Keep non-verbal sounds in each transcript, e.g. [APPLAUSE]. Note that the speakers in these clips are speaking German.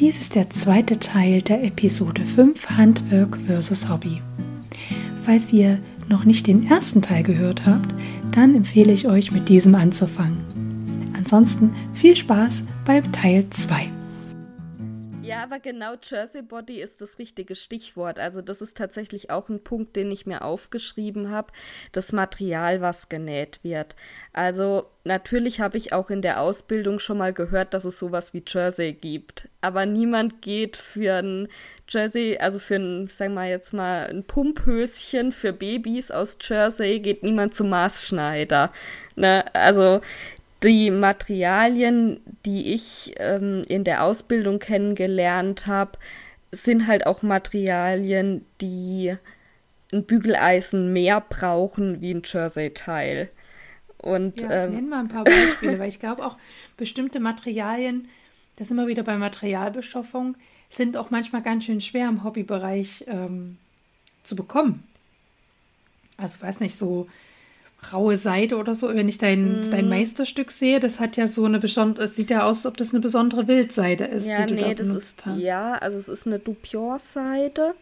Dies ist der zweite Teil der Episode 5 Handwerk vs. Hobby. Falls ihr noch nicht den ersten Teil gehört habt, dann empfehle ich euch mit diesem anzufangen. Ansonsten viel Spaß beim Teil 2. Ja, aber genau Jersey Body ist das richtige Stichwort. Also das ist tatsächlich auch ein Punkt, den ich mir aufgeschrieben habe, das Material, was genäht wird. Also natürlich habe ich auch in der Ausbildung schon mal gehört, dass es sowas wie Jersey gibt. Aber niemand geht für ein Jersey, also für ein, sagen wir jetzt mal, ein Pumphöschen für Babys aus Jersey, geht niemand zum Maßschneider. Ne? Also die Materialien, die ich ähm, in der Ausbildung kennengelernt habe, sind halt auch Materialien, die ein Bügeleisen mehr brauchen wie ein Jersey-Teil. Und ja, ähm, nenn mal ein paar [LAUGHS] Beispiele, weil ich glaube auch bestimmte Materialien, das sind wir wieder bei Materialbeschaffung, sind auch manchmal ganz schön schwer im Hobbybereich ähm, zu bekommen. Also weiß nicht, so raue Seide oder so. Wenn ich dein, mm. dein Meisterstück sehe, das hat ja so eine besondere, es sieht ja aus, als ob das eine besondere Wildseide ist, ja, die du nee, da benutzt ist, hast. Ja, also es ist eine Dupion-Seide.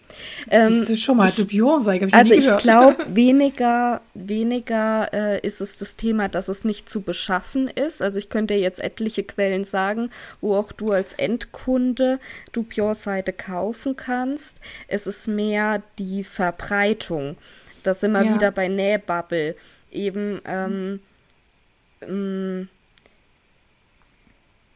Ähm, Siehst du schon mal, Dupion-Seide, ich Also ich glaube, [LAUGHS] weniger, weniger äh, ist es das Thema, dass es nicht zu beschaffen ist. Also ich könnte jetzt etliche Quellen sagen, wo auch du als Endkunde Dupion-Seide kaufen kannst. Es ist mehr die Verbreitung. Das sind wir ja. wieder bei Nähbubble eben ähm, mm,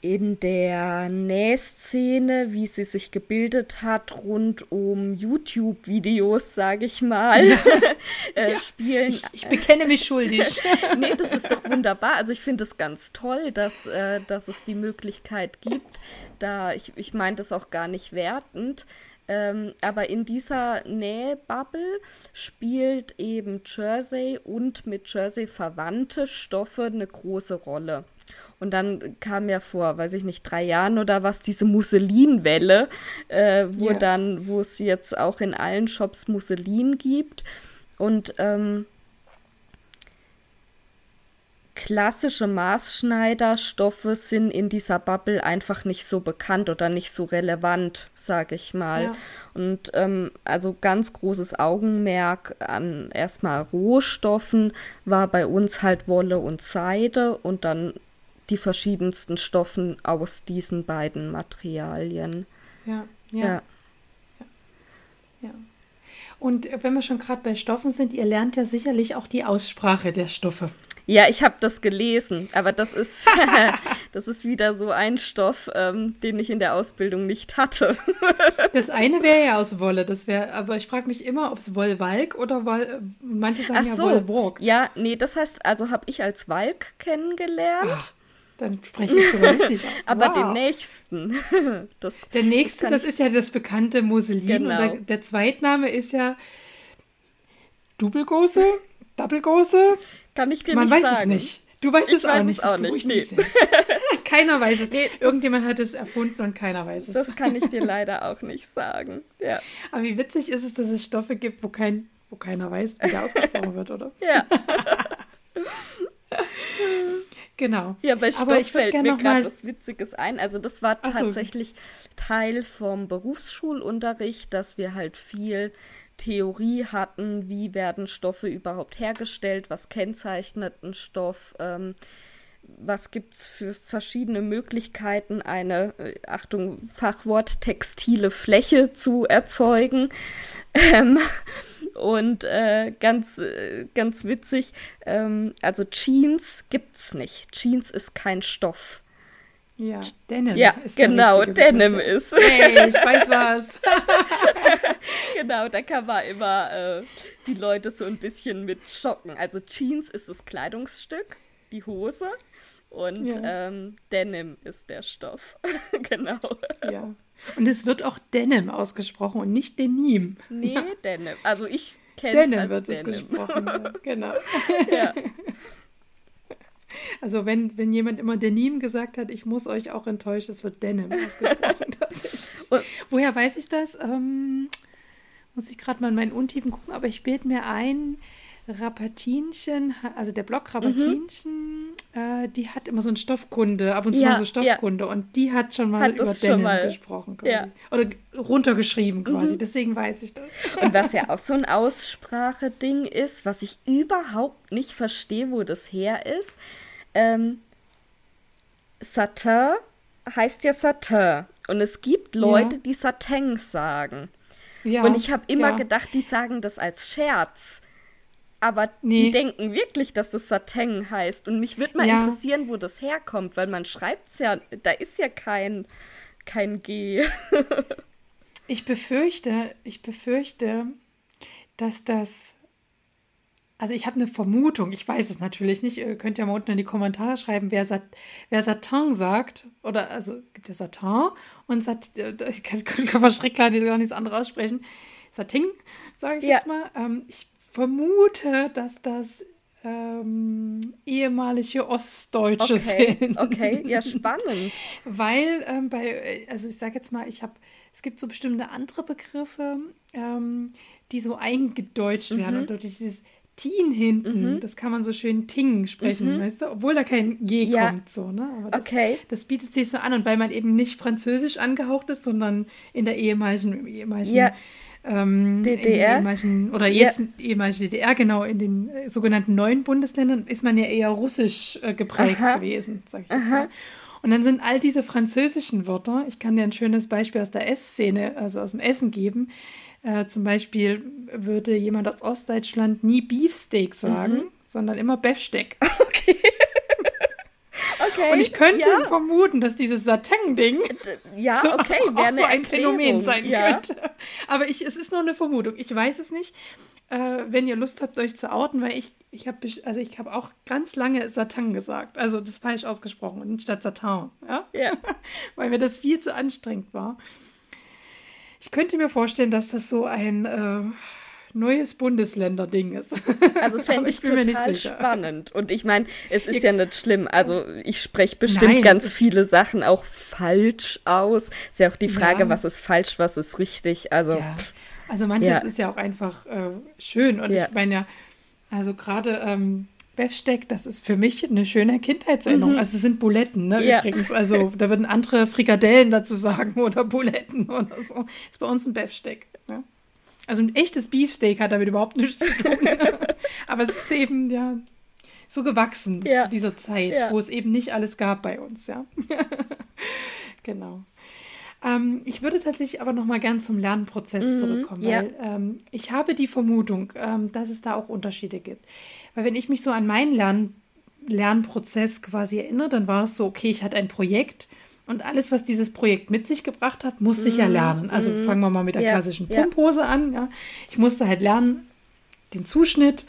in der Nähszene, wie sie sich gebildet hat, rund um YouTube-Videos, sage ich mal, [LAUGHS] äh, ja, spielen. Ich, ich, bekenne mich schuldig. [LAUGHS] nee, das ist doch wunderbar. Also ich finde es ganz toll, dass, äh, dass es die Möglichkeit gibt. Da, ich, ich meine das auch gar nicht wertend. Ähm, aber in dieser Nähbubble spielt eben Jersey und mit Jersey verwandte Stoffe eine große Rolle. Und dann kam ja vor, weiß ich nicht, drei Jahren oder was, diese Musselinwelle, äh, wo yeah. dann, wo es jetzt auch in allen Shops Musselin gibt. Und ähm, klassische Maßschneiderstoffe sind in dieser Bubble einfach nicht so bekannt oder nicht so relevant, sage ich mal. Ja. Und ähm, also ganz großes Augenmerk an erstmal Rohstoffen war bei uns halt Wolle und Seide und dann die verschiedensten Stoffen aus diesen beiden Materialien. Ja, ja. ja. ja. Und wenn wir schon gerade bei Stoffen sind, ihr lernt ja sicherlich auch die Aussprache der Stoffe. Ja, ich habe das gelesen, aber das ist, [LAUGHS] das ist wieder so ein Stoff, ähm, den ich in der Ausbildung nicht hatte. [LAUGHS] das eine wäre ja aus Wolle, das wäre, aber ich frage mich immer, ob es Wollwalk oder Woll, manche sagen Ach so, ja Wollwalk. Ja, nee, das heißt, also habe ich als Walk kennengelernt. Ach, dann spreche ich sogar richtig aus. [LAUGHS] aber wow. den nächsten. Das, der nächste, das, ist ja das bekannte Musselin genau. und der, der Zweitname ist ja Double-Gose, Double-Gose. Kann ich dir Man nicht sagen. Man weiß es nicht. Du weißt ich es weiß auch nicht. Es auch nicht. Nee. [LAUGHS] keiner weiß es. Nee, Irgendjemand hat es erfunden und keiner weiß es. Das kann ich dir [LAUGHS] leider auch nicht sagen. Ja. Aber wie witzig ist es, dass es Stoffe gibt, wo, kein, wo keiner weiß, wie der [LAUGHS] ausgesprochen wird, oder? Ja. genau. Ja, bei Stoff Aber ich fällt mir gerade was Witziges ein. Also das war tatsächlich so. Teil vom Berufsschulunterricht, dass wir halt viel Theorie hatten, wie werden Stoffe überhaupt hergestellt, was kennzeichnet ein Stoff, ähm, was gibt es für verschiedene Möglichkeiten, eine, äh, Achtung, Fachwort, textile Fläche zu erzeugen. Ähm, und äh, ganz, äh, ganz witzig, ähm, also Jeans gibt es nicht. Jeans ist kein Stoff. Ja, Denim ja, ist genau, Denim Begriff. ist. Hey, ich weiß was. [LAUGHS] genau, da kann man immer äh, die Leute so ein bisschen mit schocken. Also Jeans ist das Kleidungsstück, die Hose und ja. ähm, Denim ist der Stoff. [LAUGHS] genau. Ja. Und es wird auch Denim ausgesprochen und nicht Denim. Nee, Denim. Also ich kenne es Denim wird Denim. es gesprochen. Ja. [LAUGHS] Genau. ja. Also wenn, wenn jemand immer Denim gesagt hat, ich muss euch auch enttäuschen, es wird Denim ausgesprochen [LAUGHS] Woher weiß ich das? Ähm, muss ich gerade mal in meinen Untiefen gucken, aber ich bilde mir ein, Rapatinchen, also der Blog Rapatinchen, mhm. äh, die hat immer so ein Stoffkunde, ab und zu ja, mal so Stoffkunde ja. und die hat schon mal hat über Denim mal. gesprochen quasi. Ja. Oder runtergeschrieben quasi, mhm. deswegen weiß ich das. Und was ja [LAUGHS] auch so ein Ausspracheding ist, was ich überhaupt nicht verstehe, wo das her ist, ähm, Satin heißt ja Satin und es gibt Leute, die Satin sagen. Ja, und ich habe immer ja. gedacht, die sagen das als Scherz. Aber nee. die denken wirklich, dass das Sateng heißt. Und mich würde mal ja. interessieren, wo das herkommt, weil man schreibt es ja, da ist ja kein, kein G. [LAUGHS] ich befürchte, ich befürchte, dass das. Also ich habe eine Vermutung, ich weiß es natürlich nicht. Ihr könnt ja mal unten in die Kommentare schreiben, wer, Sat wer Satan sagt. Oder also gibt es Satan und Sat ich kann, [LAUGHS] kann verschreckt gar nichts anderes aussprechen. Sating, sage ich ja. jetzt mal. Ähm, ich vermute, dass das ähm, ehemalige Ostdeutsche okay. sind. Okay, ja, [LAUGHS] spannend. Weil ähm, bei, also ich sage jetzt mal, ich habe, es gibt so bestimmte andere Begriffe, ähm, die so eingedeutscht mhm. werden und durch dieses Teen hinten, mhm. das kann man so schön Ting sprechen, mhm. weißt du, obwohl da kein G ja. kommt, so, ne? Aber das, okay. das bietet sich so an und weil man eben nicht französisch angehaucht ist, sondern in der ehemaligen, ehemaligen ja ähm, DDR? oder jetzt ja. ehemalige DDR, genau, in den äh, sogenannten neuen Bundesländern ist man ja eher russisch äh, geprägt Aha. gewesen, sag ich jetzt Aha. mal. Und dann sind all diese französischen Wörter, ich kann dir ein schönes Beispiel aus der Essszene, also aus dem Essen geben. Äh, zum Beispiel würde jemand aus Ostdeutschland nie Beefsteak sagen, mhm. sondern immer Befsteck. [LAUGHS] Okay. Okay. Und ich könnte ja. vermuten, dass dieses Satin-Ding ja, so, okay, auch, so ein Phänomen sein ja. könnte. Aber ich, es ist nur eine Vermutung. Ich weiß es nicht. Äh, wenn ihr Lust habt, euch zu outen, weil ich, ich habe also ich auch ganz lange Satan gesagt. Also das falsch ausgesprochen, statt Satan. Ja? ja. [LAUGHS] weil mir das viel zu anstrengend war. Ich könnte mir vorstellen, dass das so ein äh, neues Bundesländer-Ding ist. [LAUGHS] Also fände [LAUGHS] ich, ich total spannend. Und ich meine, es ist ja nicht schlimm. Also ich spreche bestimmt Nein, ganz viele Sachen auch falsch aus. Ist ja auch die Frage, ja. was ist falsch, was ist richtig. Also, ja. also manches ja. ist ja auch einfach äh, schön. Und ich meine ja, also gerade ähm, Befsteck, das ist für mich eine schöne Kindheitserinnerung. Mhm. Also es sind Buletten, ne, ja. übrigens. Also da würden andere Frikadellen dazu sagen [LAUGHS] oder Buletten oder so. Ist bei uns ein Befsteck. Ne? Also ein echtes Beefsteak hat damit überhaupt nichts zu tun. [LAUGHS] Aber es ist eben ja so gewachsen ja. zu dieser Zeit, ja. wo es eben nicht alles gab bei uns, ja. [LAUGHS] genau. Ähm, ich würde tatsächlich aber noch mal gern zum Lernprozess mhm, zurückkommen, weil ähm, ich habe die Vermutung, ähm, dass es da auch Unterschiede gibt. Weil wenn ich mich so an meinen Lern Lernprozess quasi erinnere, dann war es so, okay, ich hatte ein Projekt und alles, was dieses Projekt mit sich gebracht hat, musste ich ja mhm. lernen. Also mm. fangen wir mal mit der ja. klassischen Pumphose ja. an. Ja. Ich musste halt lernen, den Zuschnitt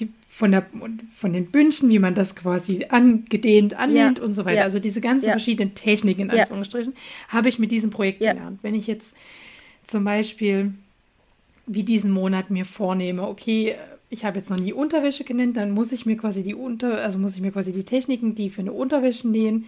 die, von, der, von den Bündchen, wie man das quasi angedehnt annimmt ja. und so weiter. Also diese ganzen verschiedenen Techniken, in Anführungsstrichen, habe ich mit diesem Projekt gelernt. Wenn ich jetzt zum Beispiel wie diesen Monat mir vornehme, okay, ich habe jetzt noch nie Unterwäsche genannt, dann muss ich mir quasi die Unter, also muss ich mir quasi die Techniken, die für eine Unterwäsche nähen,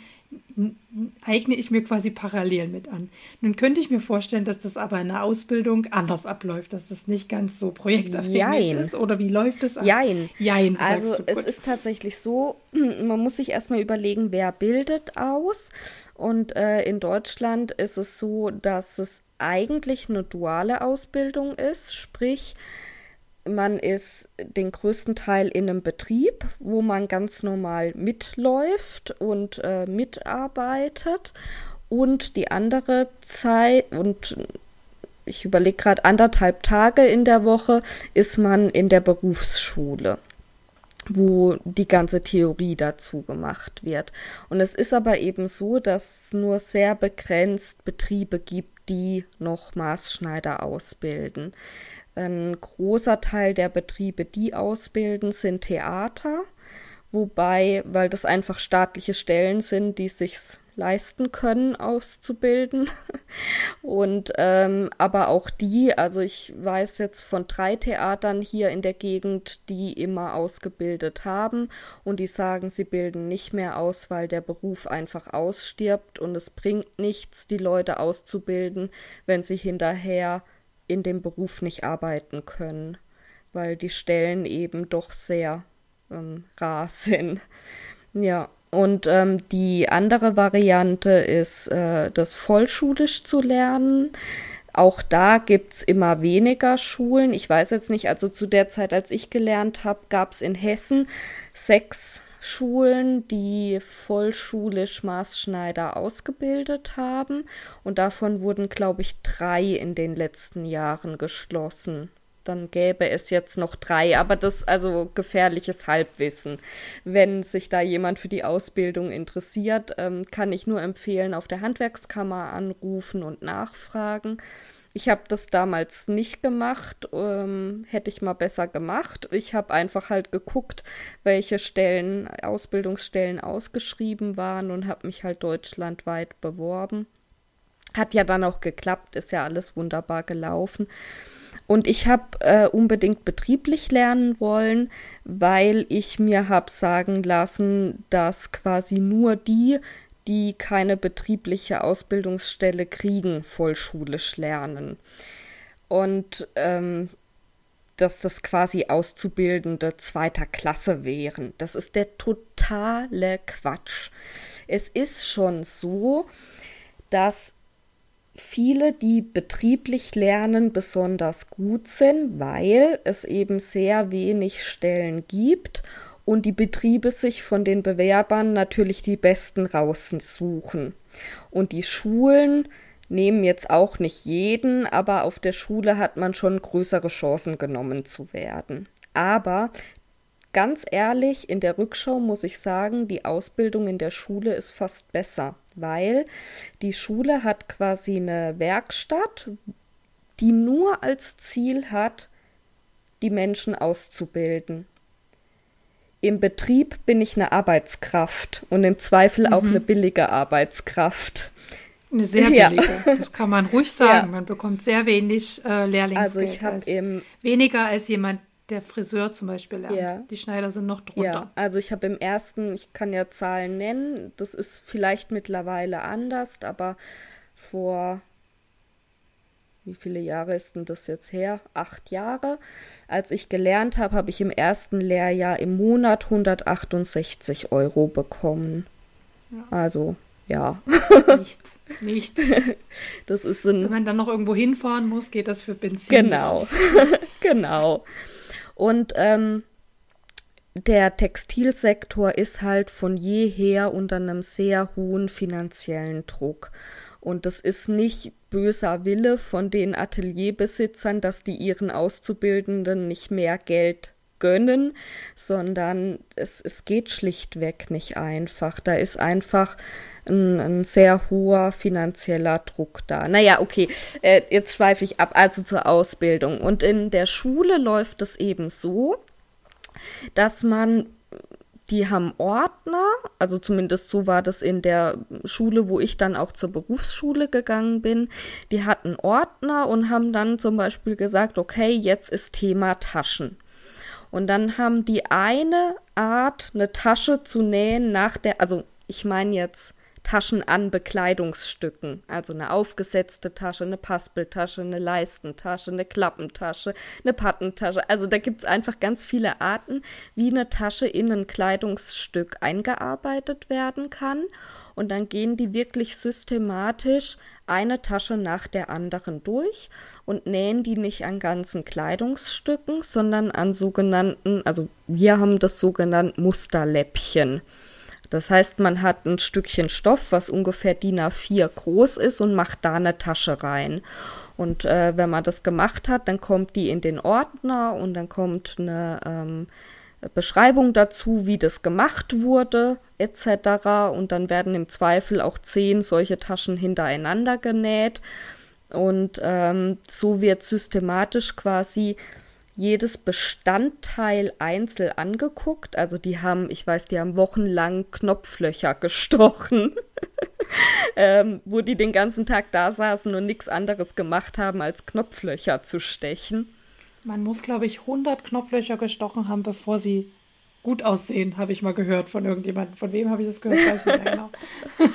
eigne ich mir quasi parallel mit an. Nun könnte ich mir vorstellen, dass das aber in der Ausbildung anders abläuft, dass das nicht ganz so projektabhängig ist. Oder wie läuft es ab? Jein. Jein also es ist tatsächlich so, [CLEARS THROAT] man muss sich erstmal überlegen, wer bildet aus. Und äh, in Deutschland ist es so, dass es eigentlich eine duale Ausbildung ist, sprich, man ist den größten Teil in einem Betrieb, wo man ganz normal mitläuft und äh, mitarbeitet. Und die andere Zeit, und ich überlege gerade, anderthalb Tage in der Woche ist man in der Berufsschule wo die ganze Theorie dazu gemacht wird. Und es ist aber eben so, dass es nur sehr begrenzt Betriebe gibt, die noch Maßschneider ausbilden. Ein großer Teil der Betriebe, die ausbilden, sind Theater, wobei, weil das einfach staatliche Stellen sind, die sich leisten können, auszubilden. [LAUGHS] Und ähm, aber auch die, also ich weiß jetzt von drei Theatern hier in der Gegend, die immer ausgebildet haben. Und die sagen, sie bilden nicht mehr aus, weil der Beruf einfach ausstirbt. Und es bringt nichts, die Leute auszubilden, wenn sie hinterher in dem Beruf nicht arbeiten können. weil die Stellen eben doch sehr ähm, rar [LAUGHS] sind. Ja, und ähm, die andere Variante ist, äh, das vollschulisch zu lernen. Auch da gibt es immer weniger Schulen. Ich weiß jetzt nicht, also zu der Zeit, als ich gelernt habe, gab es in Hessen sechs Schulen, die vollschulisch Maßschneider ausgebildet haben. Und davon wurden, glaube ich, drei in den letzten Jahren geschlossen dann gäbe es jetzt noch drei, aber das also gefährliches Halbwissen. Wenn sich da jemand für die Ausbildung interessiert, ähm, kann ich nur empfehlen, auf der Handwerkskammer anrufen und nachfragen. Ich habe das damals nicht gemacht, ähm, hätte ich mal besser gemacht. Ich habe einfach halt geguckt, welche Stellen, Ausbildungsstellen ausgeschrieben waren und habe mich halt deutschlandweit beworben. Hat ja dann auch geklappt, ist ja alles wunderbar gelaufen. Und ich habe äh, unbedingt betrieblich lernen wollen, weil ich mir habe sagen lassen, dass quasi nur die, die keine betriebliche Ausbildungsstelle kriegen, vollschulisch lernen. Und ähm, dass das quasi Auszubildende zweiter Klasse wären. Das ist der totale Quatsch. Es ist schon so, dass viele, die betrieblich lernen, besonders gut sind, weil es eben sehr wenig Stellen gibt und die Betriebe sich von den Bewerbern natürlich die besten raussuchen. Und die Schulen nehmen jetzt auch nicht jeden, aber auf der Schule hat man schon größere Chancen genommen zu werden. Aber ganz ehrlich, in der Rückschau muss ich sagen, die Ausbildung in der Schule ist fast besser weil die Schule hat quasi eine Werkstatt, die nur als Ziel hat, die Menschen auszubilden. Im Betrieb bin ich eine Arbeitskraft und im Zweifel mhm. auch eine billige Arbeitskraft. Eine sehr billige, ja. das kann man ruhig [LAUGHS] sagen. Ja. Man bekommt sehr wenig äh, Lehrlingsgeld. Also ich habe eben weniger als jemand, der Friseur zum Beispiel lernt. Ja. Die Schneider sind noch drunter. Ja, also ich habe im ersten, ich kann ja Zahlen nennen, das ist vielleicht mittlerweile anders, aber vor wie viele Jahre ist denn das jetzt her? Acht Jahre. Als ich gelernt habe, habe ich im ersten Lehrjahr im Monat 168 Euro bekommen. Ja. Also, ja. Nichts. [LAUGHS] Nichts. Das ist ein. Wenn man dann noch irgendwo hinfahren muss, geht das für Benzin. Genau. [LAUGHS] genau. Und ähm, der Textilsektor ist halt von jeher unter einem sehr hohen finanziellen Druck. Und das ist nicht böser Wille von den Atelierbesitzern, dass die ihren Auszubildenden nicht mehr Geld gönnen, sondern es, es geht schlichtweg nicht einfach. Da ist einfach ein, ein sehr hoher finanzieller Druck da. Naja, okay, äh, jetzt schweife ich ab, also zur Ausbildung. Und in der Schule läuft es eben so, dass man die haben Ordner, also zumindest so war das in der Schule, wo ich dann auch zur Berufsschule gegangen bin. Die hatten Ordner und haben dann zum Beispiel gesagt, okay, jetzt ist Thema Taschen. Und dann haben die eine Art, eine Tasche zu nähen nach der, also ich meine jetzt Taschen an Bekleidungsstücken. Also eine aufgesetzte Tasche, eine Paspeltasche, eine Leistentasche, eine Klappentasche, eine Pattentasche. Also da gibt es einfach ganz viele Arten, wie eine Tasche in ein Kleidungsstück eingearbeitet werden kann. Und dann gehen die wirklich systematisch eine Tasche nach der anderen durch und nähen die nicht an ganzen Kleidungsstücken, sondern an sogenannten, also wir haben das sogenannt Musterläppchen. Das heißt, man hat ein Stückchen Stoff, was ungefähr DIN A4 groß ist und macht da eine Tasche rein. Und äh, wenn man das gemacht hat, dann kommt die in den Ordner und dann kommt eine ähm, Beschreibung dazu, wie das gemacht wurde, etc. Und dann werden im Zweifel auch zehn solche Taschen hintereinander genäht. Und ähm, so wird systematisch quasi jedes Bestandteil einzeln angeguckt. Also die haben, ich weiß, die haben wochenlang Knopflöcher [LAUGHS] gestochen, ähm, wo die den ganzen Tag da saßen und nichts anderes gemacht haben, als Knopflöcher zu stechen. Man muss, glaube ich, 100 Knopflöcher gestochen haben, bevor sie gut aussehen, habe ich mal gehört von irgendjemandem. Von wem habe ich das gehört? Weiß nicht genau.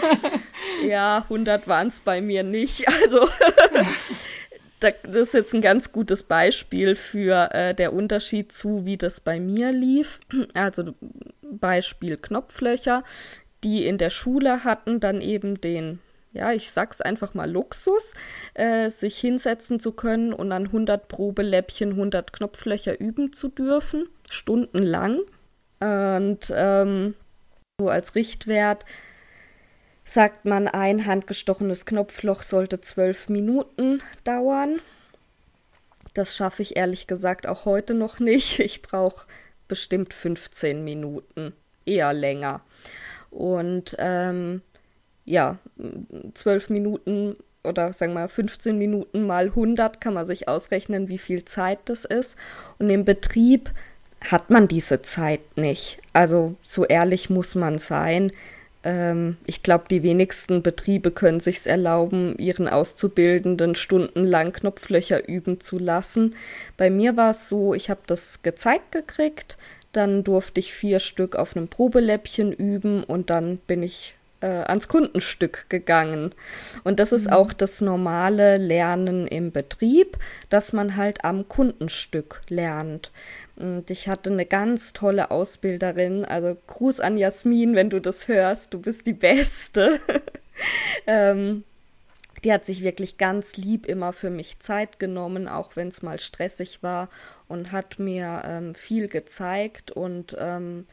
[LAUGHS] ja, 100 waren es bei mir nicht. Also [LAUGHS] das ist jetzt ein ganz gutes Beispiel für äh, der Unterschied zu, wie das bei mir lief. [CLEARS THROAT] Also Beispiel Knopflöcher, die in der Schule hatten dann eben den, ja, ich sag's einfach mal Luxus, äh, sich hinsetzen zu können und an 100 Probeläppchen 100 Knopflöcher üben zu dürfen, stundenlang. Und ähm, so als Richtwert sagt man, ein handgestochenes Knopfloch sollte zwölf Minuten dauern. Das schaffe ich ehrlich gesagt auch heute noch nicht. Ich brauche bestimmt 15 Minuten, eher länger. Und ähm, ja, zwölf Minuten oder sagen wir 15 Minuten mal 100 kann man sich ausrechnen, wie viel Zeit das ist. Und im Betrieb hat man diese Zeit nicht. Also so ehrlich muss man sein. Ähm, ich glaube, die wenigsten Betriebe können sich erlauben, ihren Auszubildenden stundenlang Knopflöcher üben zu lassen. Bei mir war es so, ich habe das gezeigt gekriegt, dann durfte ich vier Stück auf einem Probeläppchen üben und dann bin ich äh, ans Kundenstück gegangen. Und das ist mhm. auch das normale Lernen im Betrieb, dass man halt am Kundenstück lernt. Und ich hatte eine ganz tolle Ausbilderin, also Gruß an Jasmin, wenn du das hörst, du bist die Beste. [LAUGHS] ähm, die hat sich wirklich ganz lieb immer für mich Zeit genommen, auch wenn es mal stressig war und hat mir ähm, viel gezeigt und ähm,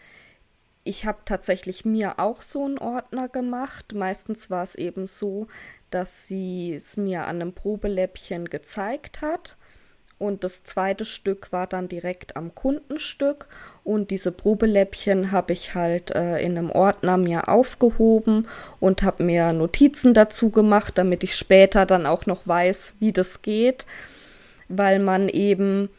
ich habe tatsächlich mir auch so einen Ordner gemacht. Meistens war es eben so, dass sie es mir an einem Probeläppchen gezeigt hat. Und das zweite Stück war dann direkt am Kundenstück. Und diese Probeläppchen habe ich halt äh, in einem Ordner mir aufgehoben und habe mir Notizen dazu gemacht, damit ich später dann auch noch weiß, wie das geht. Weil man eben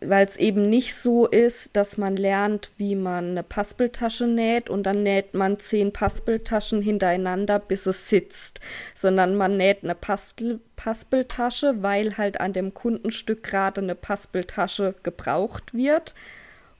weil es eben nicht so ist, dass man lernt, wie man eine Paspeltasche näht und dann näht man zehn Paspeltaschen hintereinander, bis es sitzt, sondern man näht eine Paspel Paspeltasche, weil halt an dem Kundenstück gerade eine Paspeltasche gebraucht wird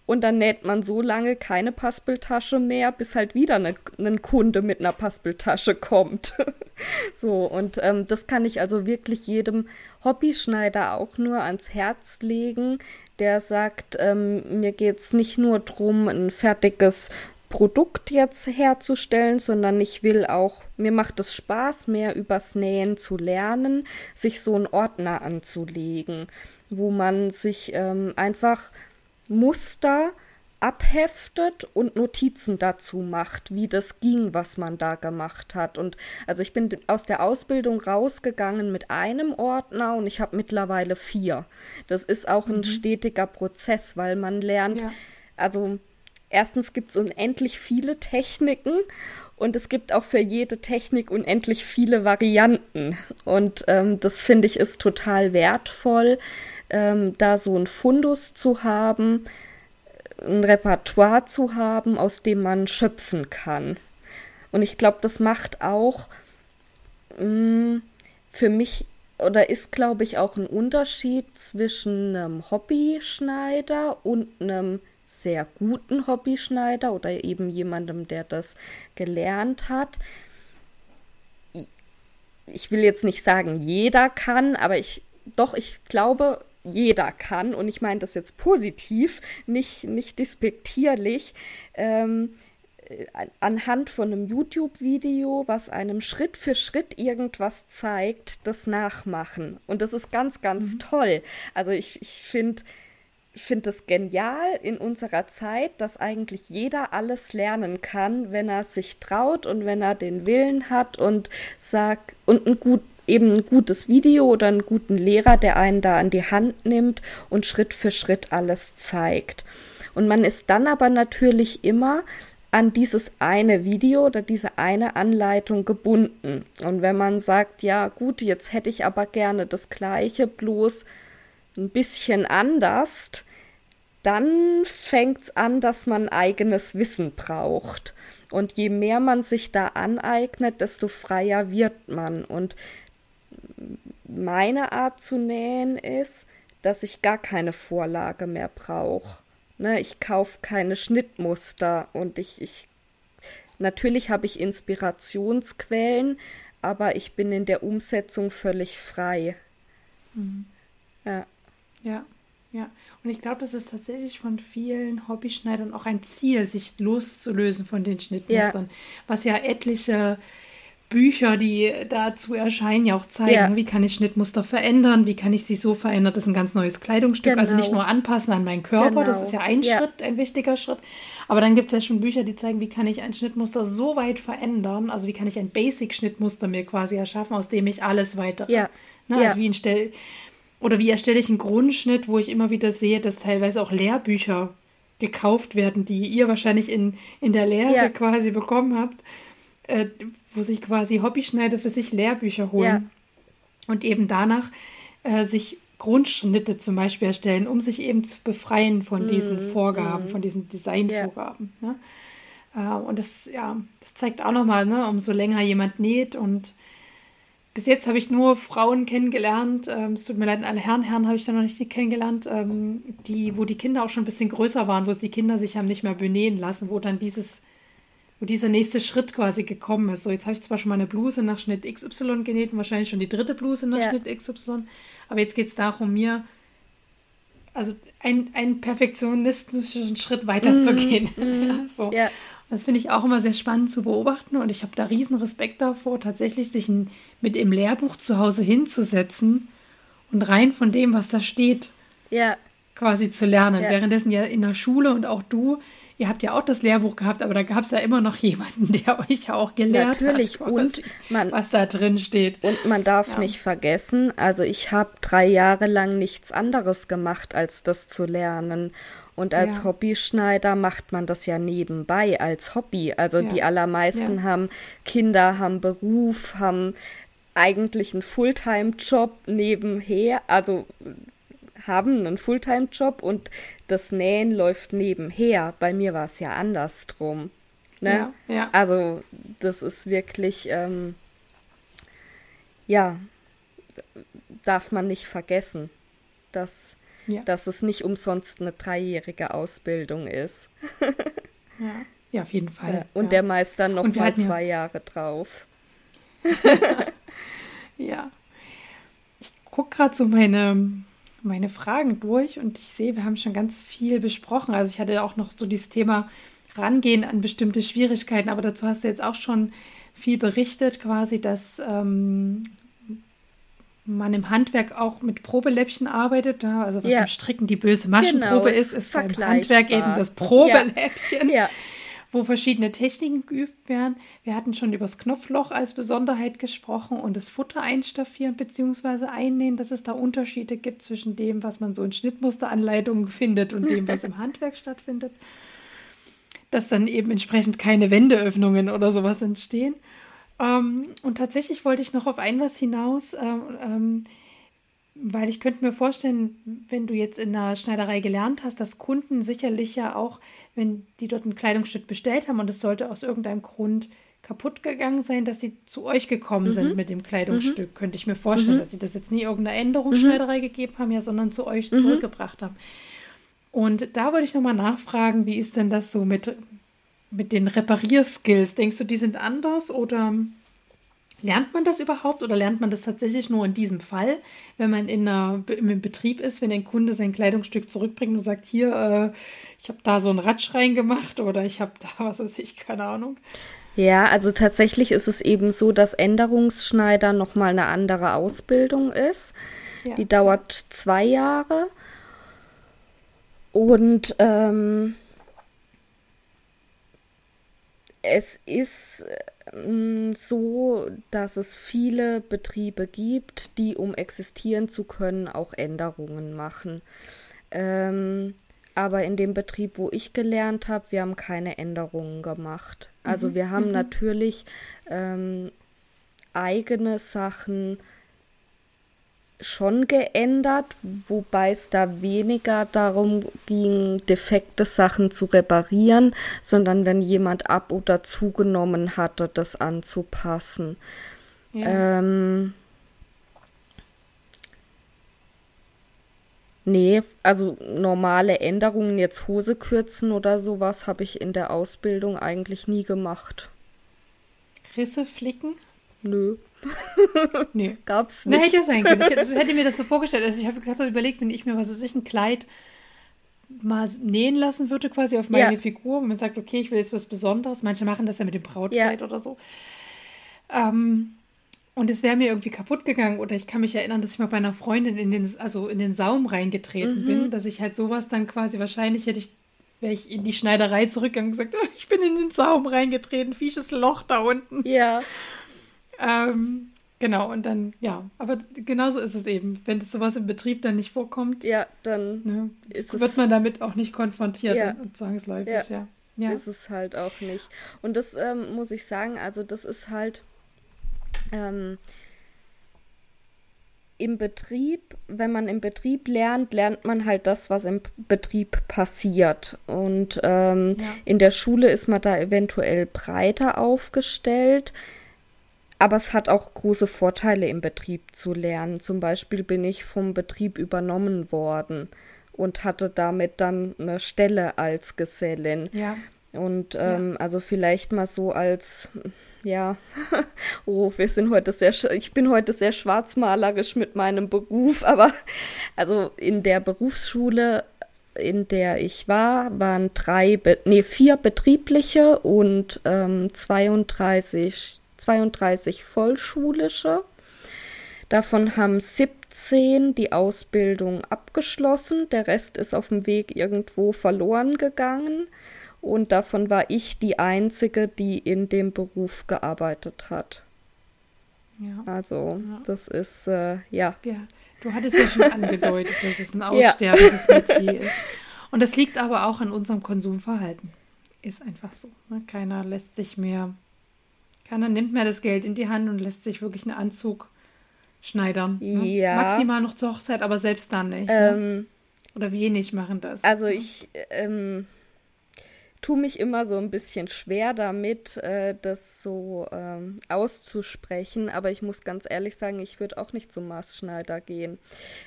und dann näht man so lange keine Paspeltasche mehr, bis halt wieder ein ne, Kunde mit einer Paspeltasche kommt. [LAUGHS] [LAUGHS] so, und ähm, das kann ich also wirklich jedem Hobbyschneider auch nur ans Herz legen, der sagt, ähm, mir geht es nicht nur darum, ein fertiges Produkt jetzt herzustellen, sondern ich will auch, mir macht es Spaß, mehr übers Nähen zu lernen, sich so einen Ordner anzulegen, wo man sich ähm, einfach Muster abheftet und Notizen dazu macht, wie das ging, was man da gemacht hat. Und also ich bin aus der Ausbildung rausgegangen mit einem Ordner und ich habe mittlerweile vier. Das ist auch ein mhm. stetiger Prozess, weil man lernt, ja. also erstens gibt es unendlich viele Techniken und es gibt auch für jede Technik unendlich viele Varianten. Und ähm, das finde ich ist total wertvoll ähm, da so ein Fundus zu haben, ein Repertoire zu haben, aus dem man schöpfen kann. Und ich glaube, das macht auch mh, mm, für mich oder ist, glaube ich, auch ein Unterschied zwischen einem Hobbyschneider und einem sehr guten Hobbyschneider oder eben jemandem, der das gelernt hat. Ich will jetzt nicht sagen, jeder kann, aber ich doch, ich glaube, jeder kann, und ich meine das jetzt positiv, nicht, nicht despektierlich, ähm, äh, anhand von einem YouTube-Video, was einem Schritt für Schritt irgendwas zeigt, das nachmachen. Und das ist ganz, ganz mhm. toll. Also ich, ich finde finde es genial in unserer Zeit, dass eigentlich jeder alles lernen kann, wenn er sich traut und wenn er den Willen hat und sagt und ein gut eben ein gutes Video oder einen guten Lehrer, der einen da an die Hand nimmt und Schritt für Schritt alles zeigt. Und man ist dann aber natürlich immer an dieses eine Video oder diese eine Anleitung gebunden. Und wenn man sagt, ja gut, jetzt hätte ich aber gerne das gleiche, bloß ein bisschen anders, dann fängt es an, dass man eigenes Wissen braucht. Und je mehr man sich da aneignet, desto freier wird man. Und meine Art zu nähen ist, dass ich gar keine Vorlage mehr brauche. Ne, ich kaufe keine Schnittmuster und ich, ich natürlich habe ich Inspirationsquellen, aber ich bin in der Umsetzung völlig frei. Mhm. Ja. Ja, ja. Und ich glaube, das ist tatsächlich von vielen Hobbyschneidern auch ein Ziel, sich loszulösen von den Schnittmustern. Ja. Was ja etliche Bücher, die dazu erscheinen, ja auch zeigen, ja. wie kann ich Schnittmuster verändern, wie kann ich sie so verändern, das ist ein ganz neues Kleidungsstück, genau. also nicht genau. nur anpassen an meinen Körper, genau. das ist ja ein ja. Schritt, ein wichtiger Schritt, aber dann gibt es ja schon Bücher, die zeigen, wie kann ich ein Schnittmuster so weit verändern, also wie kann ich ein Basic-Schnittmuster mir quasi erschaffen, aus dem ich alles weitere, ja. Ne, also wie stell oder wie erstelle ich einen Grundschnitt, wo ich immer wieder sehe, dass teilweise auch Lehrbücher gekauft werden, die ihr wahrscheinlich in, in der Lehre quasi bekommen habt, äh, wo sich quasi Hobbyschneider für sich Lehrbücher holen ja. und eben danach äh, sich Grundschnitte zum Beispiel erstellen, um sich eben zu befreien von mm, diesen Vorgaben, mm. von diesen Designvorgaben. Ja. Ne? Äh, und das, ja, das zeigt auch nochmal, ne, umso länger jemand näht und bis jetzt habe ich nur Frauen kennengelernt, ähm, es tut mir leid, alle Herren, Herren habe ich da noch nicht kennengelernt, ähm, die, wo die Kinder auch schon ein bisschen größer waren, wo es die Kinder sich haben nicht mehr benähen lassen, wo dann dieses wo dieser nächste Schritt quasi gekommen ist. So, jetzt habe ich zwar schon mal eine Bluse nach Schnitt XY genäht und wahrscheinlich schon die dritte Bluse nach ja. Schnitt XY, aber jetzt geht es darum, mir also ein, einen perfektionistischen Schritt weiterzugehen. [LAUGHS] Mm, mm, so. ja. Das finde ich auch immer sehr spannend zu beobachten und ich habe da riesen Respekt davor, tatsächlich sich ein, mit im Lehrbuch zu Hause hinzusetzen und rein von dem, was da steht, ja. quasi zu lernen. Ja. Währenddessen ja in der Schule und auch du ihr habt ja auch das Lehrbuch gehabt, aber da gab es ja immer noch jemanden, [LAUGHS] der euch ja auch gelehrt Natürlich. hat, was, und man, was da drin steht. Und man darf ja. nicht vergessen, also ich habe drei Jahre lang nichts anderes gemacht, als das zu lernen. Und als ja. Hobbyschneider macht man das ja nebenbei als Hobby. Also ja. die allermeisten haben Kinder, haben Beruf, haben eigentlich einen Fulltime-Job nebenher, also haben einen Fulltime-Job und das Nähen läuft nebenher. Bei mir war es ja andersrum. Ne? Ja, ja. Also das ist wirklich, ähm, ja, darf man nicht vergessen, dass, ja. dass es nicht umsonst eine dreijährige Ausbildung ist. [LAUGHS] ja. ja, auf jeden Fall. und der Meister noch mal zwei Jahre drauf. [LAUGHS] ja. Ich gucke gerade so meine meine Fragen durch und ich sehe, wir haben schon ganz viel besprochen. Also ich hatte auch noch so dieses Thema Rangehen an bestimmte Schwierigkeiten, aber dazu hast du jetzt auch schon viel berichtet, quasi, dass ähm, man im Handwerk auch mit Probeläppchen arbeitet. Also was ja. im Stricken die böse Maschenprobe genau, ist, ist beim Handwerk eben das Probeläppchen. Ja. ja wo verschiedene Techniken geübt werden. Wir hatten schon über das Knopfloch als Besonderheit gesprochen und das Futter einstaffieren bzw. einnähen, dass es da Unterschiede gibt zwischen dem, was man so in Schnittmusteranleitungen findet und dem, was im [LAUGHS] Handwerk stattfindet. Dass dann eben entsprechend keine Wendeöffnungen oder sowas entstehen. Ähm, und tatsächlich wollte ich noch auf ein was hinaus. Ähm, ähm, weil ich könnte mir vorstellen, wenn du jetzt in der Schneiderei gelernt hast, dass Kunden sicherlich ja auch, wenn die dort ein Kleidungsstück bestellt haben und es sollte aus irgendeinem Grund kaputt gegangen sein, dass sie zu euch gekommen mhm. sind mit dem Kleidungsstück. Mhm. Könnte ich mir vorstellen, mhm. dass sie das jetzt nie irgendeiner Änderungsschneiderei mhm. gegeben haben, ja, sondern zu euch mhm. zurückgebracht haben. Und da wollte ich nochmal nachfragen, wie ist denn das so mit, mit den Reparierskills? Denkst du, die sind anders oder Lernt man das überhaupt oder lernt man das tatsächlich nur in diesem Fall, wenn man in einer, im Betrieb ist, wenn ein Kunde sein Kleidungsstück zurückbringt und sagt, hier, äh, ich habe da so einen Ratsch reingemacht oder ich habe da, [LAUGHS] was weiß ich, keine Ahnung. Ja, also tatsächlich ist es eben so, dass Änderungsschneider nochmal eine andere Ausbildung ist. Ja. Die dauert zwei Jahre. Und ähm, es ist so, dass es viele Betriebe gibt, die, um existieren zu können, auch Änderungen machen. Ähm, aber in dem Betrieb, wo ich gelernt habe, wir haben keine Änderungen gemacht. Also mhm. wir haben mhm. natürlich ähm, eigene Sachen schon geändert, wobei es da weniger darum ging, defekte Sachen zu reparieren, sondern wenn jemand ab oder zugenommen hatte, das anzupassen. Ja. Ähm, nee, also normale Änderungen, jetzt Hose kürzen oder sowas, habe ich in der Ausbildung eigentlich nie gemacht. Risse flicken? Nö. Nee. Gab's nicht. Na, hätte ja sein können. Ich also, [LAUGHS] hätte mir das so vorgestellt. Also ich habe gerade überlegt, wenn ich mir, was weiß ich, ein Kleid mal nähen lassen würde, quasi auf meine ja. Figur, und man sagt, okay, ich will jetzt was Besonderes. Manche machen das ja mit dem Brautkleid ja. oder so. Ähm, und es wäre mir irgendwie kaputt gegangen. Oder ich kann mich erinnern, dass ich mal bei einer Freundin in den, also in den Saum reingetreten mhm. bin, dass ich halt sowas dann quasi, wahrscheinlich hätte ich, wäre ich in die Schneiderei zurückgegangen und gesagt, oh, [LAUGHS] ich bin in den Saum reingetreten, fiesches Loch da unten. Ja. Ähm, genau, und dann, ja, aber genauso ist es eben. Wenn das sowas im Betrieb dann nicht vorkommt, ja, dann ne, wird man damit auch nicht konfrontiert ja. und zwangsläufig, ja. ja. ja. Ist es halt auch nicht. Und das ähm, muss ich sagen, also das ist halt ähm, im Betrieb, wenn man im Betrieb lernt, lernt man halt das, was im Betrieb passiert. Und ähm, ja. in der Schule ist man da eventuell breiter aufgestellt. Aber es hat auch große Vorteile im Betrieb zu lernen. Zum Beispiel bin ich vom Betrieb übernommen worden und hatte damit dann eine Stelle als Gesellin. Ja. Und ähm, ja. also vielleicht mal so als, ja, [LAUGHS] oh, wir sind heute sehr, ich bin heute sehr schwarzmalerisch mit meinem Beruf, aber also in der Berufsschule, in der ich war, waren drei, nee, vier betriebliche und ähm, 32, 32 vollschulische. Davon haben 17 die Ausbildung abgeschlossen, der Rest ist auf dem Weg irgendwo verloren gegangen und davon war ich die Einzige, die in dem Beruf gearbeitet hat. Ja. Also, ja. das ist, äh, ja. Ja, du hattest ja schon angedeutet, dass es ein [LAUGHS] aussterbendes ja. Metier ist. Und das liegt aber auch an unserem Konsumverhalten. Ist einfach so. Ne? Keiner lässt sich mehr, keiner nimmt mehr das Geld in die Hand und lässt sich wirklich einen Anzug schneidern. Ne? Ja. Maximal noch zur Hochzeit, aber selbst dann nicht. Ne? Ähm, ne? Oder wenig machen das. Also ich, ähm, tue mich immer so ein bisschen schwer damit, äh, das so ähm, auszusprechen. Aber ich muss ganz ehrlich sagen, ich würde auch nicht zum Maßschneider gehen.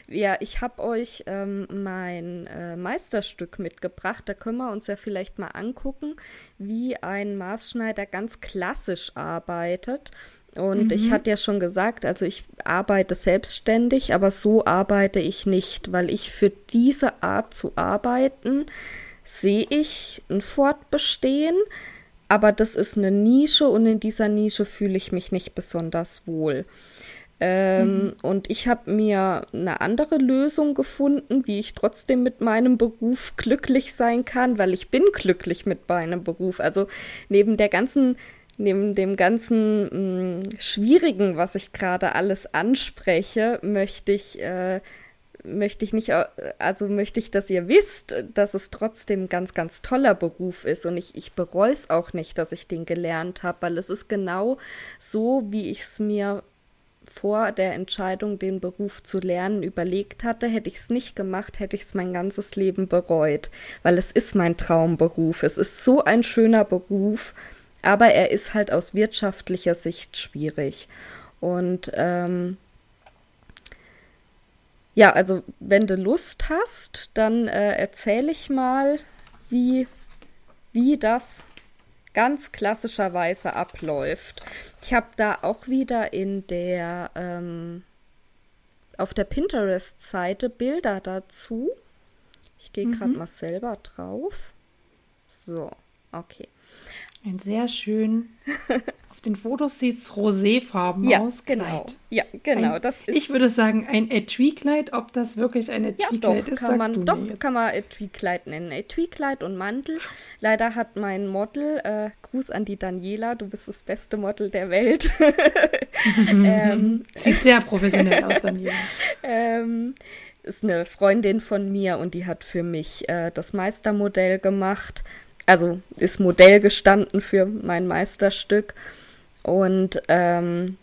Ja, ich habe euch ähm, mein äh, Meisterstück mitgebracht. Da können wir uns ja vielleicht mal angucken, wie ein Maßschneider ganz klassisch arbeitet. Und mhm. ich hatte ja schon gesagt, also ich arbeite selbstständig, aber so arbeite ich nicht, weil ich für diese Art zu arbeiten sehe ich ein Fortbestehen, aber das ist eine Nische und in dieser Nische fühle ich mich nicht besonders wohl. Ähm, mhm. Und ich habe mir eine andere Lösung gefunden, wie ich trotzdem mit meinem Beruf glücklich sein kann, weil ich bin glücklich mit meinem Beruf. Also neben der ganzen neben dem ganzen mh, mm, Schwierigen, was ich gerade alles anspreche, möchte ich äh, möchte ich nicht, also möchte ich, dass ihr wisst, dass es trotzdem ein ganz, ganz toller Beruf ist und ich, ich bereue es auch nicht, dass ich den gelernt habe, weil es ist genau so, wie ich es mir vor der Entscheidung, den Beruf zu lernen, überlegt hatte. Hätte ich es nicht gemacht, hätte ich es mein ganzes Leben bereut, weil es ist mein Traumberuf. Es ist so ein schöner Beruf, aber er ist halt aus wirtschaftlicher Sicht schwierig. Und ähm, ja, also wenn du Lust hast, dann äh, erzähle ich mal, wie, wie das ganz klassischerweise abläuft. Ich habe da auch wieder in der ähm, auf der Pinterest-Seite Bilder dazu. Ich gehe gerade mhm. mal selber drauf. So, okay. Ein sehr schön Auf den Fotos sieht es roséfarben ja, aus. Genau. Kleid. Ja, genau. Ein, das ist ich würde sagen, ein Etui-Kleid. Ob das wirklich ein Etui-Kleid ja, ist, kann man, Doch, jetzt. kann man Etui-Kleid nennen. Etui-Kleid und Mantel. Leider hat mein Model, äh, Gruß an die Daniela, du bist das beste Model der Welt. [LAUGHS] ähm, Sieht sehr professionell aus, [LAUGHS] Daniela. ähm, ist eine Freundin von mir und die hat für mich äh, das Meistermodell gemacht. Also ist Modell gestanden für mein Meisterstück. Und ähm,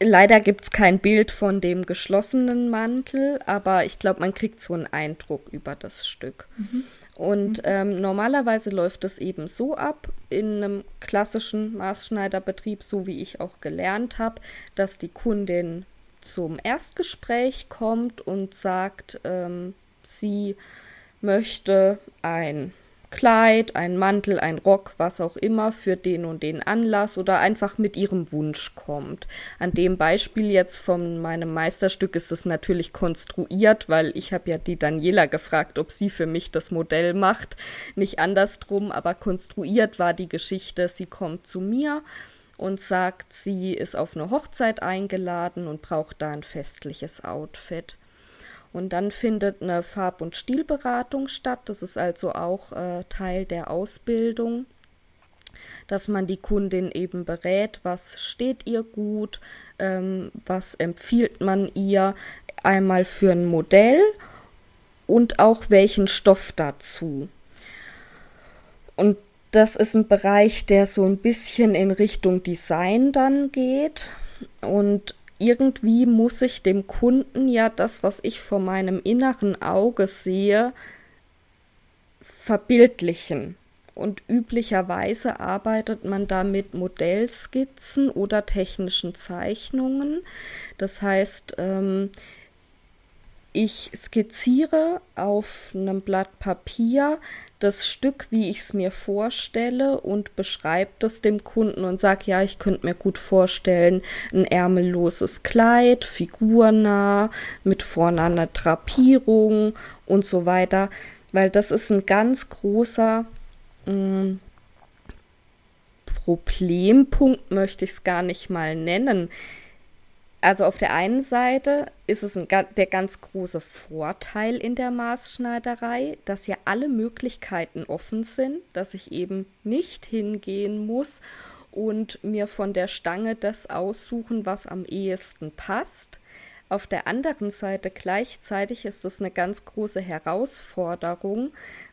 leider gibt es kein Bild von dem geschlossenen Mantel, aber ich glaube, man kriegt so einen Eindruck über das Stück. Mhm. Und mhm. ähm, normalerweise läuft es eben so ab in einem klassischen Maßschneiderbetrieb, so wie ich auch gelernt habe, dass die Kundin zum Erstgespräch kommt und sagt, ähm, sie möchte ein Kleid, ein Mantel, ein Rock, was auch immer für den und den Anlass oder einfach mit ihrem Wunsch kommt. An dem Beispiel jetzt von meinem Meisterstück ist es natürlich konstruiert, weil ich habe ja die Daniela gefragt, ob sie für mich das Modell macht, nicht andersrum, aber konstruiert war die Geschichte, sie kommt zu mir und sagt, sie ist auf eine Hochzeit eingeladen und braucht da ein festliches Outfit. Und dann findet eine Farb- und Stilberatung statt. Das ist also auch äh, Teil der Ausbildung, dass man die Kundin eben berät, was steht ihr gut, ähm, was empfiehlt man ihr einmal für ein Modell und auch welchen Stoff dazu. Und das ist ein Bereich, der so ein bisschen in Richtung Design dann geht. Und irgendwie muss ich dem Kunden ja das, was ich vor meinem inneren Auge sehe, verbildlichen. Und üblicherweise arbeitet man da mit Modellskizzen oder technischen Zeichnungen. Das heißt, ähm, ich skizziere auf einem Blatt Papier das Stück, wie ich es mir vorstelle und beschreibe das dem Kunden und sage, ja, ich könnte mir gut vorstellen, ein ärmelloses Kleid, figurnah, mit vorne einer Drapierung und so weiter, weil das ist ein ganz großer mh, mm, Problempunkt, möchte ich es gar nicht mal nennen also auf der einen Seite ist es ein, der ganz große Vorteil in der Maßschneiderei, dass ja alle Möglichkeiten offen sind, dass ich eben nicht hingehen muss und mir von der Stange das aussuchen, was am ehesten passt. Auf der anderen Seite gleichzeitig ist es eine ganz große Herausforderung,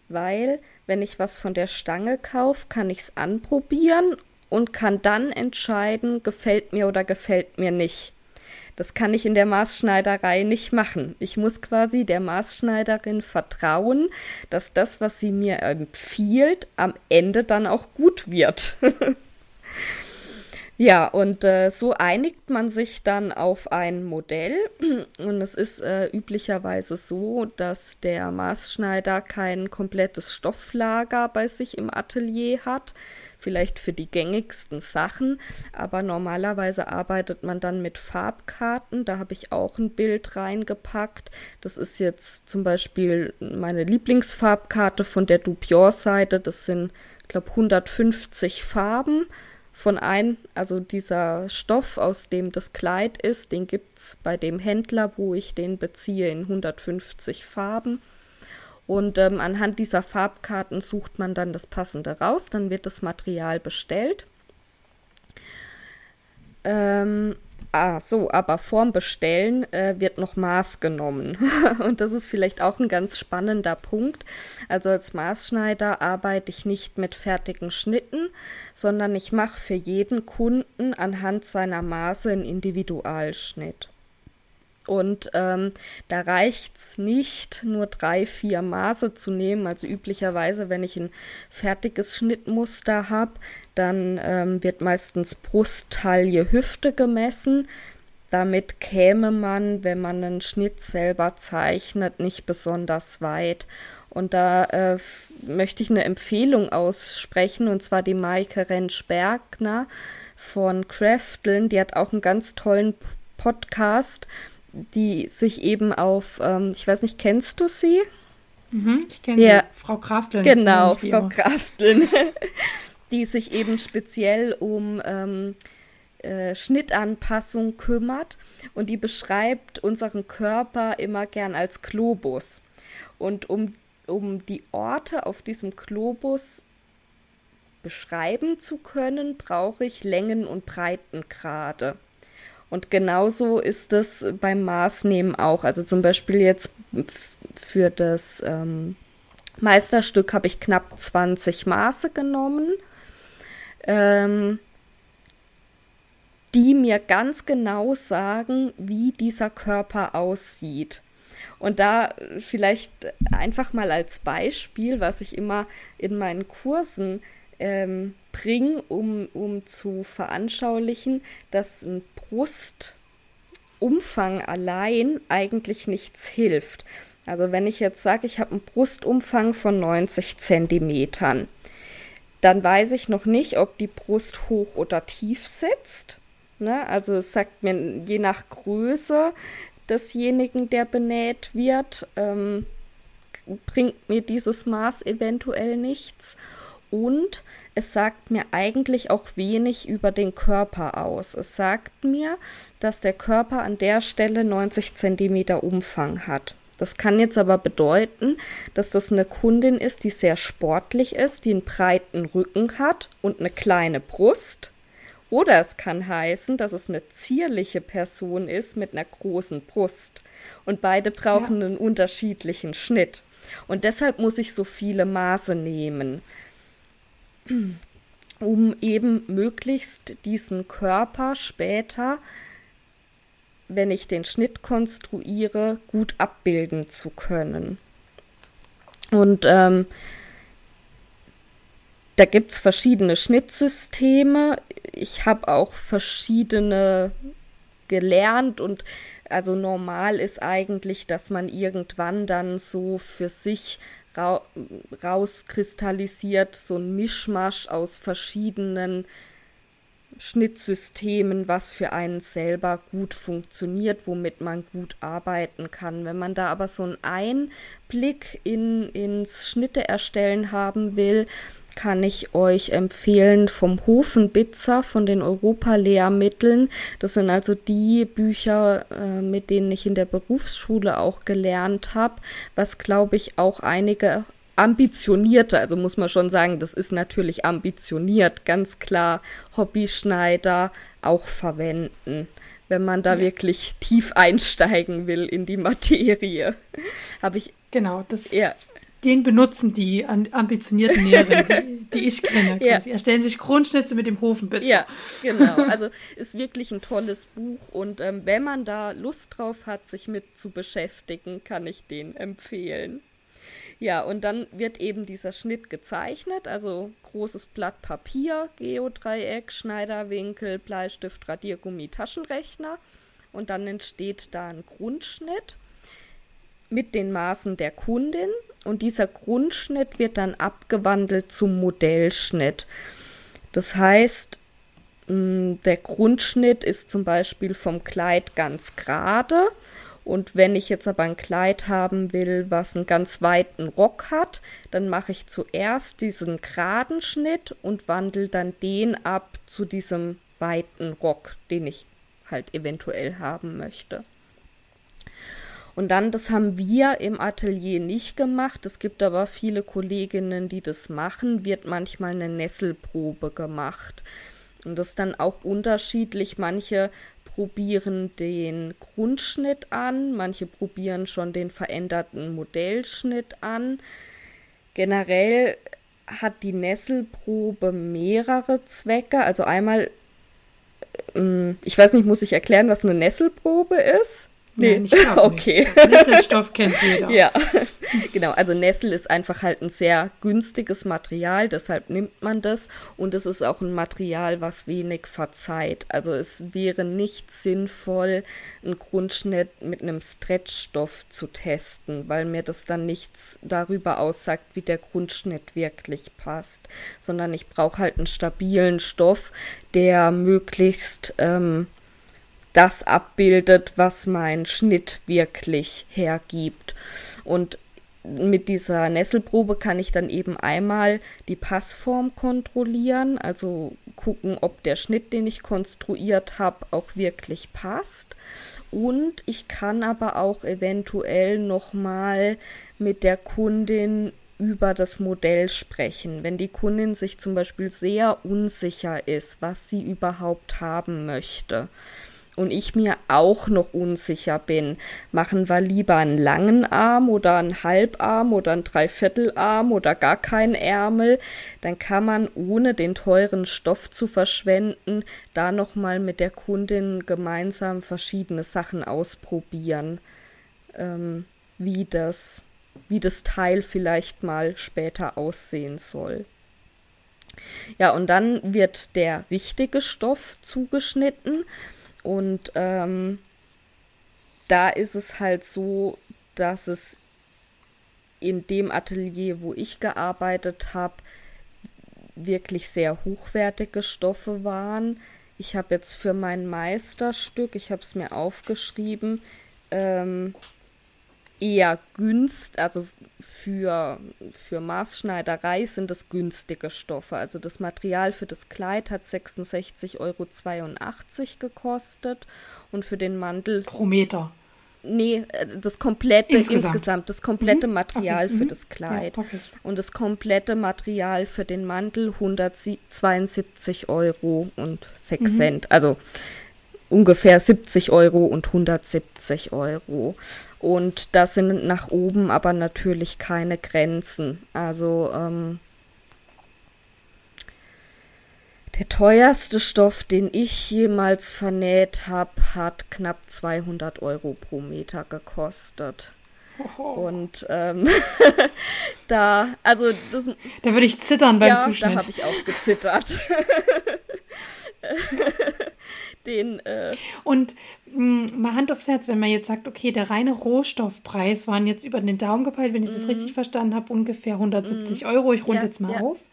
weil wenn ich was von der Stange kaufe, kann ich es anprobieren und kann dann entscheiden, gefällt mir oder gefällt mir nicht. Das kann ich in der Maßschneiderei nicht machen. Ich muss quasi der Maßschneiderin vertrauen, dass das, was sie mir empfiehlt, am Ende dann auch gut wird. [LAUGHS] Ja, und äh, so einigt man sich dann auf ein Modell. [CLEARS THROAT] Und es ist äh, üblicherweise so, dass der Maßschneider kein komplettes Stofflager bei sich im Atelier hat. Vielleicht für die gängigsten Sachen. Aber normalerweise arbeitet man dann mit Farbkarten. Da habe ich auch ein Bild reingepackt. Das ist jetzt zum Beispiel meine Lieblingsfarbkarte von der Dupior-Seite. Das sind, ich glaube, 150 Farben von ein, also dieser Stoff, aus dem das Kleid ist, den gibt es bei dem Händler, wo ich den beziehe, in 150 Farben. Und ähm, anhand dieser Farbkarten sucht man dann das passende raus, dann wird das Material bestellt. Ähm, Ah, so, aber vorm Bestellen äh, wird noch Maß genommen. [LAUGHS] und das ist vielleicht auch ein ganz spannender Punkt. Also als Maßschneider arbeite ich nicht mit fertigen Schnitten, sondern ich mache für jeden Kunden anhand seiner Maße einen Individualschnitt. Und ähm, da reicht es nicht, nur drei, vier Maße zu nehmen. Also üblicherweise, wenn ich ein fertiges Schnittmuster habe, dann ähm, wird meistens Brust, Taille, Hüfte gemessen. Damit käme man, wenn man einen Schnitt selber zeichnet, nicht besonders weit. Und da äh, möchte ich eine Empfehlung aussprechen, und zwar die Maike Rentsch-Bergner von Crafteln. Die hat auch einen ganz tollen Podcast die sich eben auf, ähm, ich weiß nicht, kennst du sie? Mhm, ich kenne ja. sie, Frau Krafteln. Genau, Frau. Krafteln, [LAUGHS] die sich eben speziell um ähm, äh, Schnittanpassung kümmert und die beschreibt unseren Körper immer gern als Globus. Und um, um die Orte auf diesem Globus beschreiben zu können, brauche ich Längen- und Breitengrade. Und genauso ist es beim Maßnehmen auch. Also zum Beispiel jetzt für das ähm, Meisterstück habe ich knapp 20 Maße genommen, ähm, die mir ganz genau sagen, wie dieser Körper aussieht. Und da vielleicht einfach mal als Beispiel, was ich immer in meinen Kursen ähm, bringe, um, um zu veranschaulichen, dass ein Brustumfang allein eigentlich nichts hilft. Also wenn ich jetzt sage, ich habe einen Brustumfang von 90 Zentimetern, dann weiß ich noch nicht, ob die Brust hoch oder tief sitzt. Ne? Also es sagt mir je nach Größe desjenigen, der benäht wird, ähm, bringt mir dieses Maß eventuell nichts. Und es sagt mir eigentlich auch wenig über den Körper aus. Es sagt mir, dass der Körper an der Stelle 90 cm Umfang hat. Das kann jetzt aber bedeuten, dass das eine Kundin ist, die sehr sportlich ist, die einen breiten Rücken hat und eine kleine Brust. Oder es kann heißen, dass es eine zierliche Person ist mit einer großen Brust. Und beide brauchen ja. einen unterschiedlichen Schnitt. Und deshalb muss ich so viele Maße nehmen, um eben möglichst diesen Körper später wenn ich den Schnitt konstruiere, gut abbilden zu können. Und ähm, da gibt es verschiedene Schnittsysteme. Ich habe auch verschiedene gelernt und also normal ist eigentlich, dass man irgendwann dann so für sich ra rauskristallisiert, so ein Mischmasch aus verschiedenen Schnittsystemen, was für einen selber gut funktioniert, womit man gut arbeiten kann. Wenn man da aber so einen Einblick in, ins Schnitte erstellen haben will, kann ich euch empfehlen vom Hofenbitzer von den Europa-Lehrmitteln. Das sind also die Bücher, äh, mit denen ich in der Berufsschule auch gelernt habe, was glaube ich auch einige ambitionierte, also muss man schon sagen, das ist natürlich ambitioniert, ganz klar Hobbyschneider auch verwenden, wenn man da ja. wirklich tief einsteigen will in die Materie. Habe ich Genau, das ja. den benutzen die ambitionierten Näherinnen, die, die, ich kenne. [LAUGHS] Ja. Erstellen sich Grundschnitze mit dem Hofenbitzer. Ja, genau. [LAUGHS] Also ist wirklich ein tolles Buch und ähm, wenn man da Lust drauf hat, sich mit zu beschäftigen, kann ich den empfehlen. Ja, und dann wird eben dieser Schnitt gezeichnet, also großes Blatt Papier, Geodreieck, Schneiderwinkel, Bleistift, Radiergummi, Taschenrechner. Und dann entsteht da ein Grundschnitt mit den Maßen der Kundin. Und dieser Grundschnitt wird dann abgewandelt zum Modellschnitt. Das heißt, der Grundschnitt ist zum Beispiel vom Kleid ganz gerade und wenn ich jetzt aber ein Kleid haben will, was einen ganz weiten Rock hat, dann mache ich zuerst diesen geraden Schnitt und wandle dann den ab zu diesem weiten Rock, den ich halt eventuell haben möchte. Und dann, das haben wir im Atelier nicht gemacht. Es gibt aber viele Kolleginnen, die das machen, wird manchmal eine Nesselprobe gemacht. Und das ist dann auch unterschiedlich. Manche probieren den Grundschnitt an, manche probieren schon den veränderten Modellschnitt an. Generell hat die Nesselprobe mehrere Zwecke. Also einmal, ähm, ich weiß nicht, muss ich erklären, was eine Nesselprobe ist? Nee, Nein, ich [LAUGHS] okay. Nesselstoff kennt jeder. Ja, [LAUGHS] genau. Also Nessel ist einfach halt ein sehr günstiges Material, deshalb nimmt man das. Und es ist auch ein Material, was wenig verzeiht. Also es wäre nicht sinnvoll, einen Grundschnitt mit einem Stretchstoff zu testen, weil mir das dann nichts darüber aussagt, wie der Grundschnitt wirklich passt. Sondern ich brauche halt einen stabilen Stoff, der möglichst ähm, das abbildet, was mein Schnitt wirklich hergibt. Und mit dieser Nesselprobe kann ich dann eben einmal die Passform kontrollieren, also gucken, ob der Schnitt, den ich konstruiert habe, auch wirklich passt. Und ich kann aber auch eventuell nochmal mit der Kundin über das Modell sprechen. Wenn die Kundin sich zum Beispiel sehr unsicher ist, was sie überhaupt haben möchte und ich mir auch noch unsicher bin, machen wir lieber einen langen Arm oder einen Halbarm oder einen Dreiviertelarm oder gar keinen Ärmel, dann kann man ohne den teuren Stoff zu verschwenden, da nochmal mit der Kundin gemeinsam verschiedene Sachen ausprobieren, ähm, wie das, wie das Teil vielleicht mal später aussehen soll. Ja, und dann wird der richtige Stoff zugeschnitten. Und ähm, da ist es halt so, dass es in dem Atelier, wo ich gearbeitet habe, wirklich sehr hochwertige Stoffe waren. Ich habe jetzt für mein Meisterstück, ich habe es mir aufgeschrieben, ähm, eher günstig, also für, für Maßschneiderei sind das günstige Stoffe. Also das Material für das Kleid hat 66,82 Euro gekostet und für den Mantel. Pro Meter. Nee, äh, das komplette insgesamt, insgesamt das komplette mhm. Material okay. für mhm. das Kleid. Ja, okay. Und das komplette Material für den Mantel 172 Euro und 6 mhm. Cent. Also ungefähr 70 Euro und 170 Euro. Und da sind nach oben aber natürlich keine Grenzen. Also ähm, Der teuerste Stoff, den ich jemals vernäht habe, hat knapp 200 Euro pro Meter gekostet. Oh. Und ähm, [LAUGHS] da, also das. Da würde ich zittern beim ja, Zuschnitt. Da habe ich auch gezittert. [LAUGHS] Den, äh Und mh, mm, mal Hand aufs Herz, wenn man jetzt sagt, okay, der reine Rohstoffpreis waren jetzt über den Daumen gepeilt, wenn ich es mm. richtig verstanden habe, ungefähr 170 mm. Euro. Ich runde ja, jetzt mal ja. auf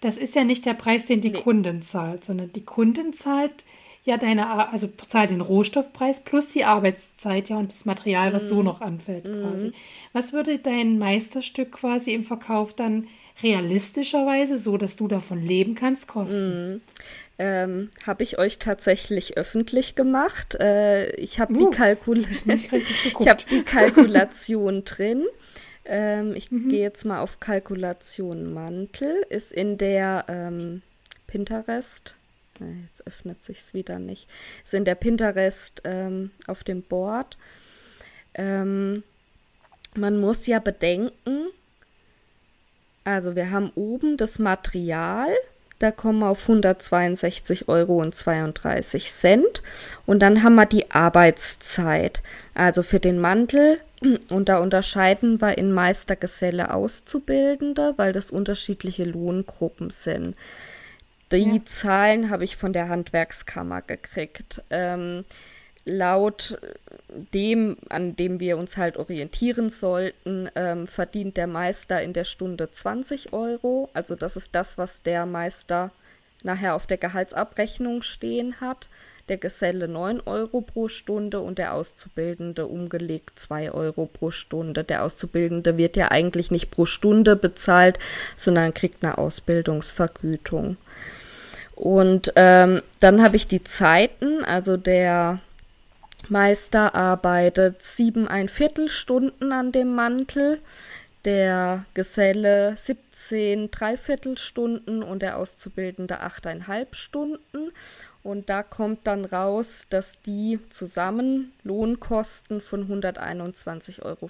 das ist ja nicht der Preis, den die nee. Kundin zahlt, sondern die Kundin zahlt ja deine, also zahlt den Rohstoffpreis plus die Arbeitszeit ja und das Material, was mhm. so noch anfällt mhm. quasi. Was würde dein Meisterstück quasi im Verkauf dann realistischerweise, so dass du davon leben kannst, kosten? Mhm. Ähm, habe ich euch tatsächlich öffentlich gemacht. Äh, ich habe uh, die, Kalkul [LAUGHS] hab die Kalkulation drin. Ähm, ich mhm. gehe jetzt mal auf Kalkulation Mantel. Ist in der ähm, Pinterest. Jetzt öffnet sich es wieder nicht. Ist in der Pinterest ähm, auf dem Board. Ähm, man muss ja bedenken, also wir haben oben das Material, da kommen wir auf 162,32 Euro und dann haben wir die Arbeitszeit. Also für den Mantel [CLEARS THROAT] und da unterscheiden wir in Meistergeselle Auszubildende, weil das unterschiedliche Lohngruppen sind. Die ja. Zahlen habe ich von der Handwerkskammer gekriegt. Ähm, laut dem, an dem wir uns halt orientieren sollten, ähm, verdient der Meister in der Stunde 20 Euro. Also das ist das, was der Meister nachher auf der Gehaltsabrechnung stehen hat der Geselle 9 Euro pro Stunde und der Auszubildende umgelegt 2 Euro pro Stunde. Der Auszubildende wird ja eigentlich nicht pro Stunde bezahlt, sondern kriegt eine Ausbildungsvergütung. Und ähm, dann habe ich die Zeiten, also der Meister arbeitet sieben ein Viertelstunden an dem Mantel, der Geselle 17 Dreiviertelstunden und der Auszubildende 8,5 Stunden. Und da kommt dann raus, dass die zusammen Lohnkosten von 121,75 Euro,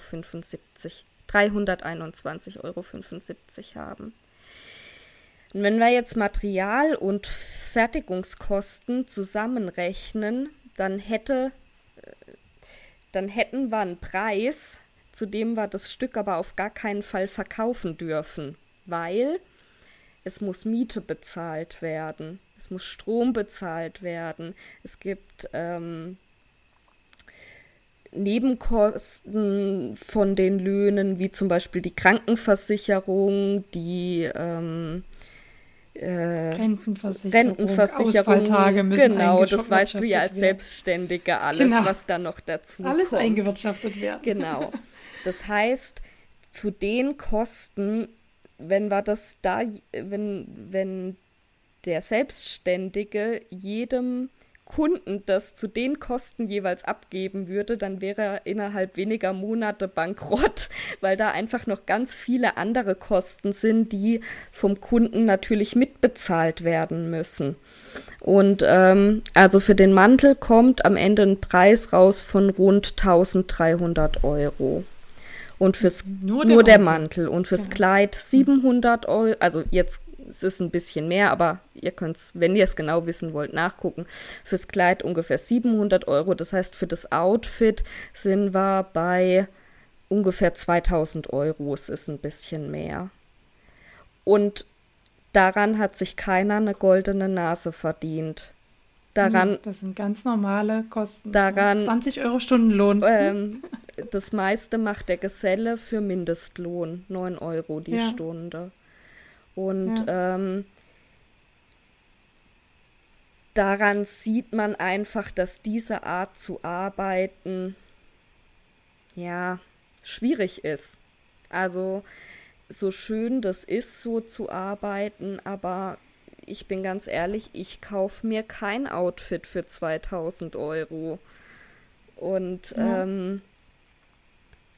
321,75 Euro haben. Und wenn wir jetzt Material- und Fertigungskosten zusammenrechnen, dann hätte äh, dann hätten wir einen Preis, zu dem wir das Stück aber auf gar keinen Fall verkaufen dürfen, weil es muss Miete bezahlt werden es muss Strom bezahlt werden, es gibt ähm, Nebenkosten von den Löhnen, wie zum Beispiel die Krankenversicherung, die ähm, äh, Rentenversicherung, Rentenversicherung müssen genau, das weißt du ja als werden. Selbstständige alles, genau. was da noch dazu alles kommt. eingewirtschaftet werden. Genau. Das heißt, zu den Kosten, wenn wir das da, wenn, wenn der Selbstständige jedem Kunden das zu den Kosten jeweils abgeben würde, dann wäre er innerhalb weniger Monate bankrott, [LAUGHS] weil da einfach noch ganz viele andere Kosten sind, die vom Kunden natürlich mitbezahlt werden müssen. Und ähm, also für den Mantel kommt am Ende ein Preis raus von rund 1300 Euro. Und fürs nur der, nur der Mantel. und fürs ja. Kleid 700 Euro, also jetzt es ist ein bisschen mehr, aber ihr könnt es, wenn ihr es genau wissen wollt, nachgucken. Fürs Kleid ungefähr 700 Euro. Das heißt, für das Outfit sind wir bei ungefähr 2000 Euro. Es ist ein bisschen mehr. Und daran hat sich keiner eine goldene Nase verdient. Daran, das sind ganz normale Kosten. Daran, 20 Euro Stundenlohn. [LAUGHS] Ähm, das meiste macht der Geselle für Mindestlohn, 9 Euro die ja. Stunde. Und ja. ähm, daran sieht man einfach, dass diese Art zu arbeiten ja schwierig ist. Also so schön das ist, so zu arbeiten, aber ich bin ganz ehrlich, ich kaufe mir kein Outfit für 2000 Euro. Und ja. ähm,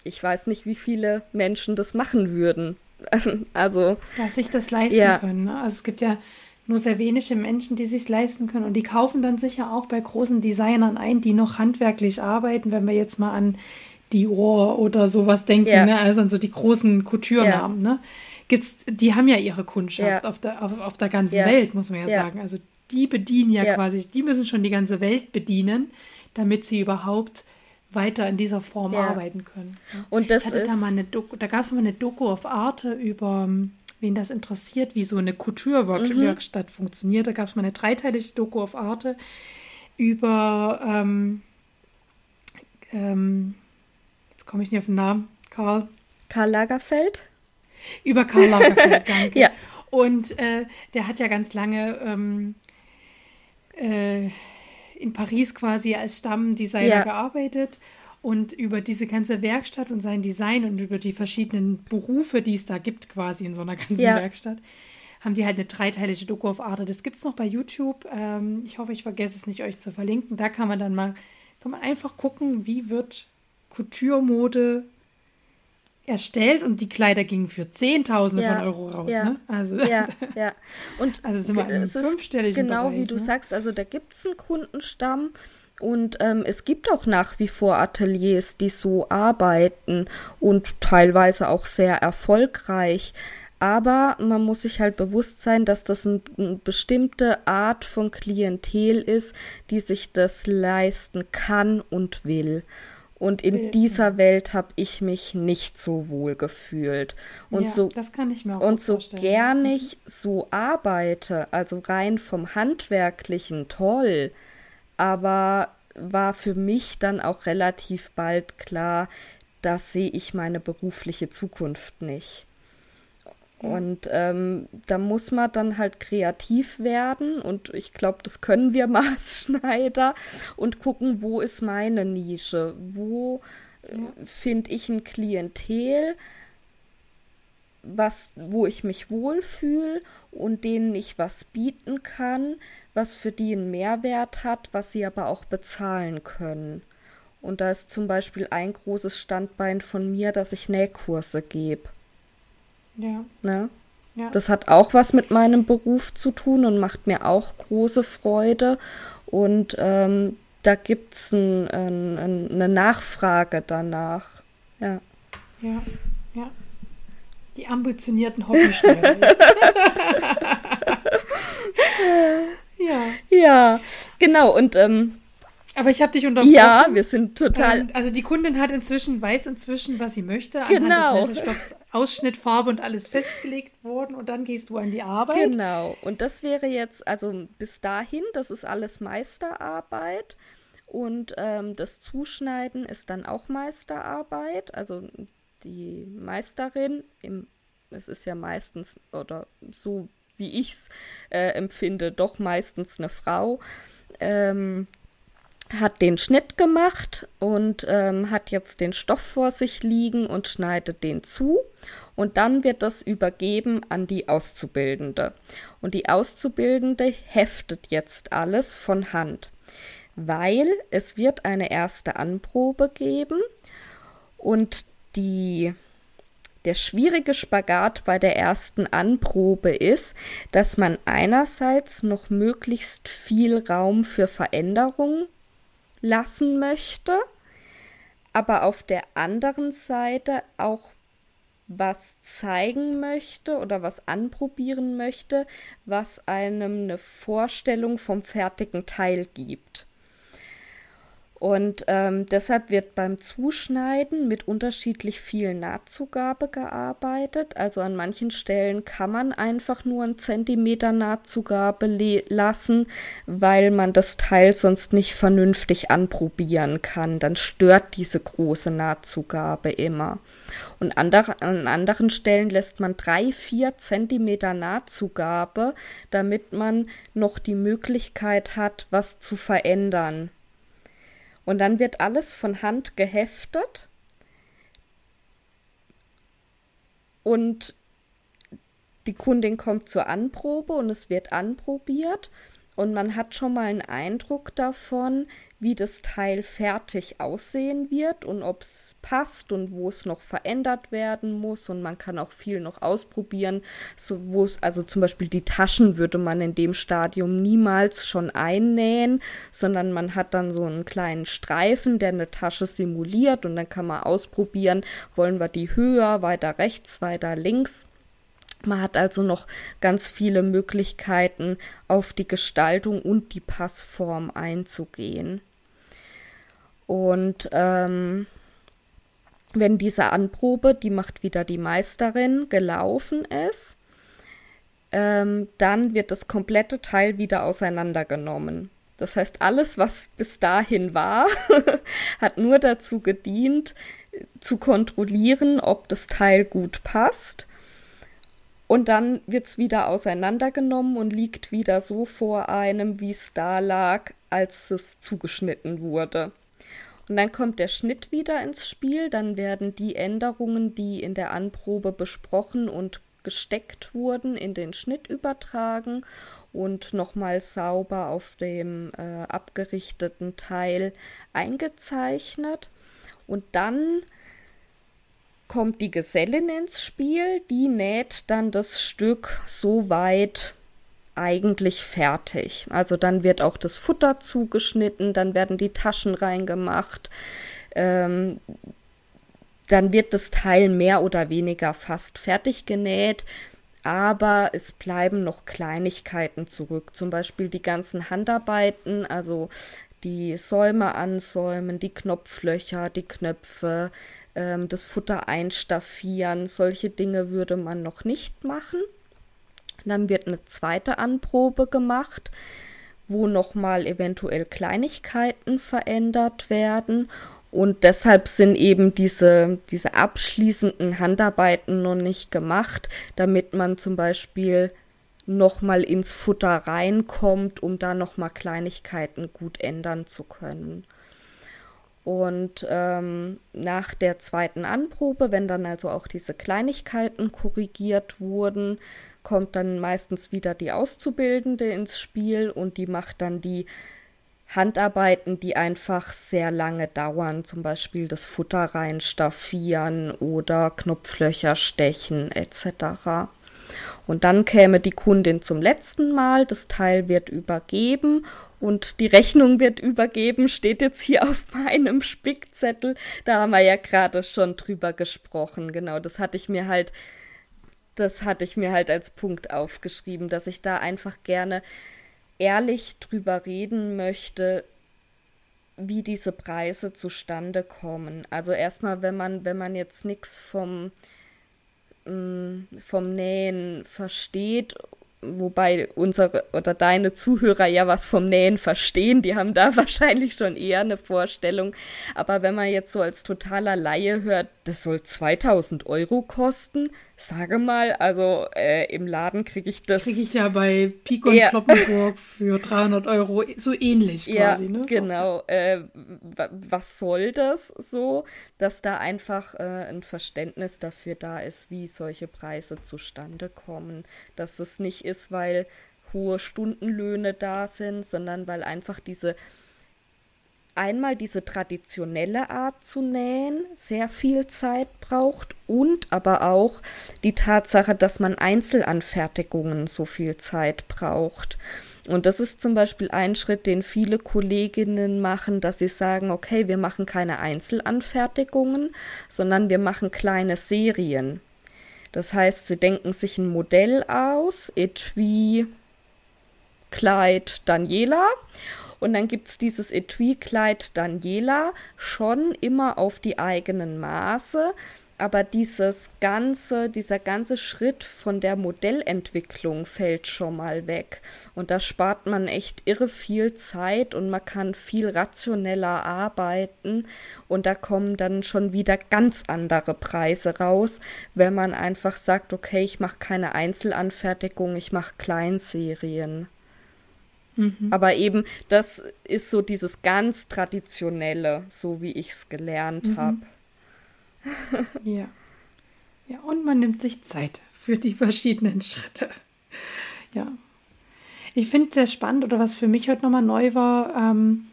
ich weiß nicht, wie viele Menschen das machen würden. [LAUGHS] also. Dass sich das leisten ja. können. Ne? Also es gibt ja nur sehr wenige Menschen, die sich leisten können. Und die kaufen dann sicher auch bei großen Designern ein, die noch handwerklich arbeiten, wenn wir jetzt mal an Dior oder sowas denken, ja. ne? also an so die großen Couture-Namen, ja. ne? Gibt's, die haben ja ihre Kundschaft ja. auf, der, auf, auf der ganzen Welt, muss man ja, sagen. Also die bedienen ja, quasi, die müssen schon die ganze Welt bedienen, damit sie überhaupt weiter in dieser Form arbeiten können. Und das ich hatte ist da mal eine Doku, da gab es mal eine Doku auf Arte über wen das interessiert, wie so eine Couture-Werkstatt mhm. funktioniert. Da gab es mal eine dreiteilige Doku auf Arte über ähm, ähm, jetzt komme ich nicht auf den Namen, Karl. Karl Lagerfeld? Über Karl Lagerfeld, [LAUGHS] danke. ja. Und äh, der hat ja ganz lange ähm, äh, in Paris quasi als Stammdesigner ja. gearbeitet und über diese ganze Werkstatt und sein Design und über die verschiedenen Berufe, die es da gibt, quasi in so einer ganzen ja. Werkstatt, haben die halt eine dreiteilige Doku auf Arte. Das gibt es noch bei YouTube. Ähm, ich hoffe, ich vergesse es nicht, euch zu verlinken. Da kann man dann mal, kann man einfach gucken, wie wird Couture-Mode erstellt und die Kleider gingen für Zehntausende ja, von Euro raus. Ja, ne? Also, ja, [LAUGHS] ja. Und also sind wir im fünfstelligen Genau Bereich, wie du ne? sagst, also da gibt es einen Kundenstamm und ähm, es gibt auch nach wie vor Ateliers, die so arbeiten und teilweise auch sehr erfolgreich. Aber man muss sich halt bewusst sein, dass das ein, eine bestimmte Art von Klientel ist, die sich das leisten kann und will. Und in dieser Welt habe ich mich nicht so wohl gefühlt. Und ja, so, Und so gern ich so arbeite, also rein vom Handwerklichen toll, aber war für mich dann auch relativ bald klar, da sehe ich meine berufliche Zukunft nicht. Und ähm, da muss man dann halt kreativ werden und ich glaube, das können wir [LAUGHS] Maßschneider und gucken, wo ist meine Nische, wo äh, finde ich ein Klientel, was, wo ich mich wohlfühle und denen ich was bieten kann, was für die einen Mehrwert hat, was sie aber auch bezahlen können. Und da ist zum Beispiel ein großes Standbein von mir, dass ich Nähkurse gebe. Ja. Ne? ja. Das hat auch was mit meinem Beruf zu tun und macht mir auch große Freude. Und ähm, da gibt es ein, ein, ein, eine Nachfrage danach. Ja. Ja, ja. Die ambitionierten Hobbyschneider. [LAUGHS] ja. Ja, genau. Und ähm, aber ich habe dich unterbrochen. Ja, wir sind total. Ähm, also die Kundin hat inzwischen, weiß inzwischen, was sie möchte. Genau. Anhand des Ausschnitt, Farbe und alles festgelegt worden und dann gehst du an die Arbeit. Genau. Und das wäre jetzt, also bis dahin, das ist alles Meisterarbeit. Und ähm, das Zuschneiden ist dann auch Meisterarbeit. Also die Meisterin, im, es ist ja meistens, oder so wie ich es äh, empfinde, doch meistens eine Frau. Ähm, hat den Schnitt gemacht und ähm, hat jetzt den Stoff vor sich liegen und schneidet den zu. Und dann wird das übergeben an die Auszubildende. Und die Auszubildende heftet jetzt alles von Hand, weil es wird eine erste Anprobe geben und die der schwierige Spagat bei der ersten Anprobe ist, dass man einerseits noch möglichst viel Raum für Veränderungen lassen möchte, aber auf der anderen Seite auch was zeigen möchte oder was anprobieren möchte, was einem eine Vorstellung vom fertigen Teil gibt. Und ähm, deshalb wird beim Zuschneiden mit unterschiedlich viel Nahtzugabe gearbeitet. Also an manchen Stellen kann man einfach nur einen Zentimeter Nahtzugabe lassen, weil man das Teil sonst nicht vernünftig anprobieren kann. Dann stört diese große Nahtzugabe immer. Und andere, an anderen Stellen lässt man drei, vier Zentimeter Nahtzugabe, damit man noch die Möglichkeit hat, was zu verändern. Und dann wird alles von Hand geheftet. Und die Kundin kommt zur Anprobe und es wird anprobiert und man hat schon mal einen Eindruck davon, wie das Teil fertig aussehen wird und ob es passt und wo es noch verändert werden muss. Und man kann auch viel noch ausprobieren. So, also zum Beispiel die Taschen würde man in dem Stadium niemals schon einnähen, sondern man hat dann so einen kleinen Streifen, der eine Tasche simuliert und dann kann man ausprobieren, wollen wir die höher, weiter rechts, weiter links. Man hat also noch ganz viele Möglichkeiten, auf die Gestaltung und die Passform einzugehen. Und ähm, wenn diese Anprobe, die macht wieder die Meisterin, gelaufen ist, ähm, dann wird das komplette Teil wieder auseinandergenommen. Das heißt, alles, was bis dahin war, [LAUGHS] hat nur dazu gedient, zu kontrollieren, ob das Teil gut passt. Und dann wird es wieder auseinandergenommen und liegt wieder so vor einem, wie es da lag, als es zugeschnitten wurde. Und dann kommt der Schnitt wieder ins Spiel, dann werden die Änderungen, die in der Anprobe besprochen und gesteckt wurden, in den Schnitt übertragen und nochmal sauber auf dem äh, abgerichteten Teil eingezeichnet. Und dann kommt die Gesellin ins Spiel, die näht dann das Stück so weit eigentlich fertig. Also dann wird auch das Futter zugeschnitten, dann werden die Taschen reingemacht. Ähm, dann wird das Teil mehr oder weniger fast fertig genäht, aber es bleiben noch Kleinigkeiten zurück. Zum Beispiel die ganzen Handarbeiten, also die Säume ansäumen, die Knopflöcher, die Knöpfe, ähm, das Futter einstaffieren. Solche Dinge würde man noch nicht machen. Dann wird eine zweite Anprobe gemacht, wo nochmal eventuell Kleinigkeiten verändert werden. Und deshalb sind eben diese, diese abschließenden Handarbeiten noch nicht gemacht, damit man zum Beispiel nochmal ins Futter reinkommt, um da nochmal Kleinigkeiten gut ändern zu können. Und ähm, nach der zweiten Anprobe, wenn dann also auch diese Kleinigkeiten korrigiert wurden, kommt dann meistens wieder die Auszubildende ins Spiel und die macht dann die Handarbeiten, die einfach sehr lange dauern, zum Beispiel das Futter reinstaffieren oder Knopflöcher stechen etc. Und dann käme die Kundin zum letzten Mal, das Teil wird übergeben und die Rechnung wird übergeben, steht jetzt hier auf [LAUGHS] meinem Spickzettel. Da haben wir ja gerade schon drüber gesprochen. Genau, das hatte ich mir halt das hatte ich mir halt als Punkt aufgeschrieben, dass ich da einfach gerne ehrlich drüber reden möchte, wie diese Preise zustande kommen. Also erstmal, wenn man, wenn man jetzt nichts vom, mm, vom Nähen versteht wobei unsere oder deine Zuhörer ja was vom Nähen verstehen, die haben da [LAUGHS] wahrscheinlich schon eher eine Vorstellung. Aber wenn man jetzt so als totaler Laie hört, das soll 2000 Euro kosten, sage mal, also äh, im Laden kriege ich das. Kriege ich ja bei Pico und ja. Kloppenburg für 300 Euro so ähnlich quasi. Ja, ne? genau. Äh, was soll das so, dass da einfach äh, ein Verständnis dafür da ist, wie solche Preise zustande kommen. Dass es nicht ist, weil hohe Stundenlöhne da sind, sondern weil einfach diese einmal diese traditionelle Art zu nähen sehr viel Zeit braucht und aber auch die Tatsache, dass man Einzelanfertigungen so viel Zeit braucht. Und das ist zum Beispiel ein Schritt, den viele Kolleginnen machen, dass sie sagen, okay, wir machen keine Einzelanfertigungen, sondern wir machen kleine Serien. Das heißt, sie denken sich ein Modell aus, Etui, Kleid, Daniela. Und dann gibt es dieses Etui-Kleid Daniela, schon immer auf die eigenen Maße aber dieses ganze, dieser ganze Schritt von der Modellentwicklung fällt schon mal weg. Und da spart man echt irre viel Zeit und man kann viel rationeller arbeiten. Und da kommen dann schon wieder ganz andere Preise raus, wenn man einfach sagt, okay, ich mache keine Einzelanfertigung, ich mache Kleinserien. Mhm. Aber eben, das ist so dieses ganz traditionelle, so wie ich es gelernt mhm. habe. [LAUGHS] ja. Ja, und man nimmt sich Zeit für die verschiedenen Schritte. Ja. Ich finde es sehr spannend, oder was für mich heute nochmal neu war, ähm,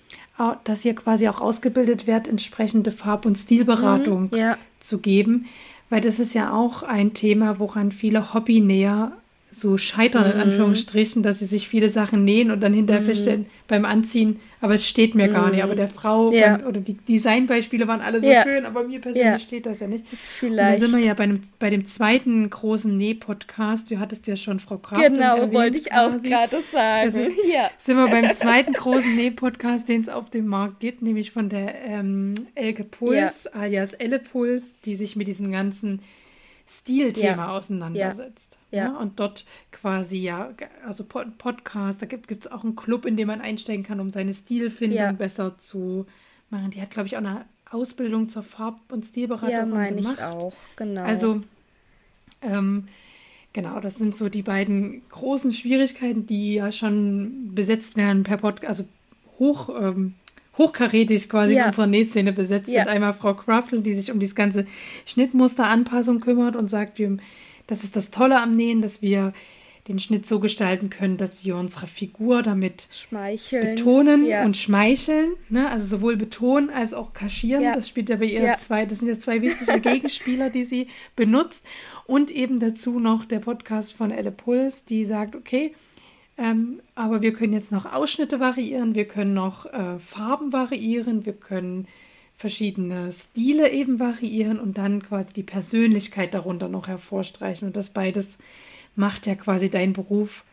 dass ihr quasi auch ausgebildet werdet, entsprechende Farb- und Stilberatung mhm, ja. zu geben. Weil das ist ja auch ein Thema, woran viele Hobbynäher so scheitern, mhm. in Anführungsstrichen, dass sie sich viele Sachen nähen und dann hinterher mhm. feststellen beim Anziehen, aber es steht mir mhm. gar nicht. Aber der Frau ja. beim, oder die Designbeispiele waren alle so ja. schön, aber mir persönlich ja. steht das ja nicht. Ist vielleicht. Und da sind wir ja bei, einem, bei dem zweiten großen Näh-Podcast. Du hattest ja schon Frau Kraft Genau, erwähnt, wollte ich auch gerade sagen. Also [LAUGHS] ja. Sind wir beim zweiten großen Näh-Podcast, den es auf dem Markt gibt, nämlich von der ähm, Elke Puls, alias Elle Puls, die sich mit diesem ganzen Stilthema auseinandersetzt. Ja. ja. und dort quasi ja, also Pod Podcast, da gibt es auch einen Club, in dem man einsteigen kann, um seine Stilfindung ja. besser zu machen. Die hat, glaube ich, auch eine Ausbildung zur Farb- und Stilberatung ja, meine gemacht. Ich auch, genau. Also, ähm, genau, das sind so die beiden großen Schwierigkeiten, die ja schon besetzt werden per Podcast, also hoch ähm, hochkarätig quasi ja. in unserer Nähszene besetzt ja. sind. Einmal Frau Craftle, die sich um dieses ganze Schnittmusteranpassung kümmert und sagt, wir das ist das Tolle am Nähen, dass wir den Schnitt so gestalten können, dass wir unsere Figur damit schmeicheln. betonen ja. und schmeicheln. Ne? Also sowohl betonen als auch kaschieren. Ja. Das spielt ja bei ihr ja. zwei, das sind ja zwei wichtige [LAUGHS] Gegenspieler, die sie benutzt. Und eben dazu noch der Podcast von Elle Puls, die sagt, okay, ähm, aber wir können jetzt noch Ausschnitte variieren, wir können noch äh, Farben variieren, wir können verschiedene Stile eben variieren und dann quasi die Persönlichkeit darunter noch hervorstreichen. Und das beides macht ja quasi deinen Beruf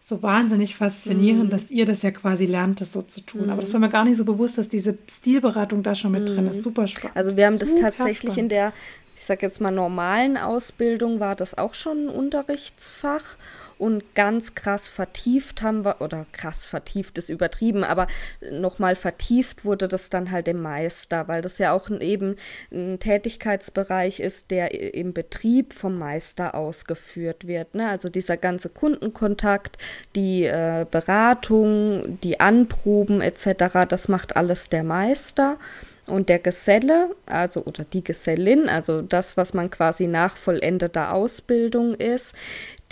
so wahnsinnig faszinierend, mhm. dass ihr das ja quasi lernt, das so zu tun. Mhm. Aber das war mir gar nicht so bewusst, dass diese Stilberatung da schon mit mhm. drin ist. Super spannend. Also wir haben das Super tatsächlich spannend. in der, ich sag jetzt mal, normalen Ausbildung war das auch schon ein Unterrichtsfach und ganz krass vertieft haben wir, oder krass vertieft ist übertrieben, aber nochmal vertieft wurde das dann halt im Meister, weil das ja auch eben ein Tätigkeitsbereich ist, der im Betrieb vom Meister ausgeführt wird. Ne? Also dieser ganze Kundenkontakt, die äh, Beratung, die Anproben etc., das macht alles der Meister. Und der Geselle, also oder die Gesellin, also das, was man quasi nach vollendeter Ausbildung ist,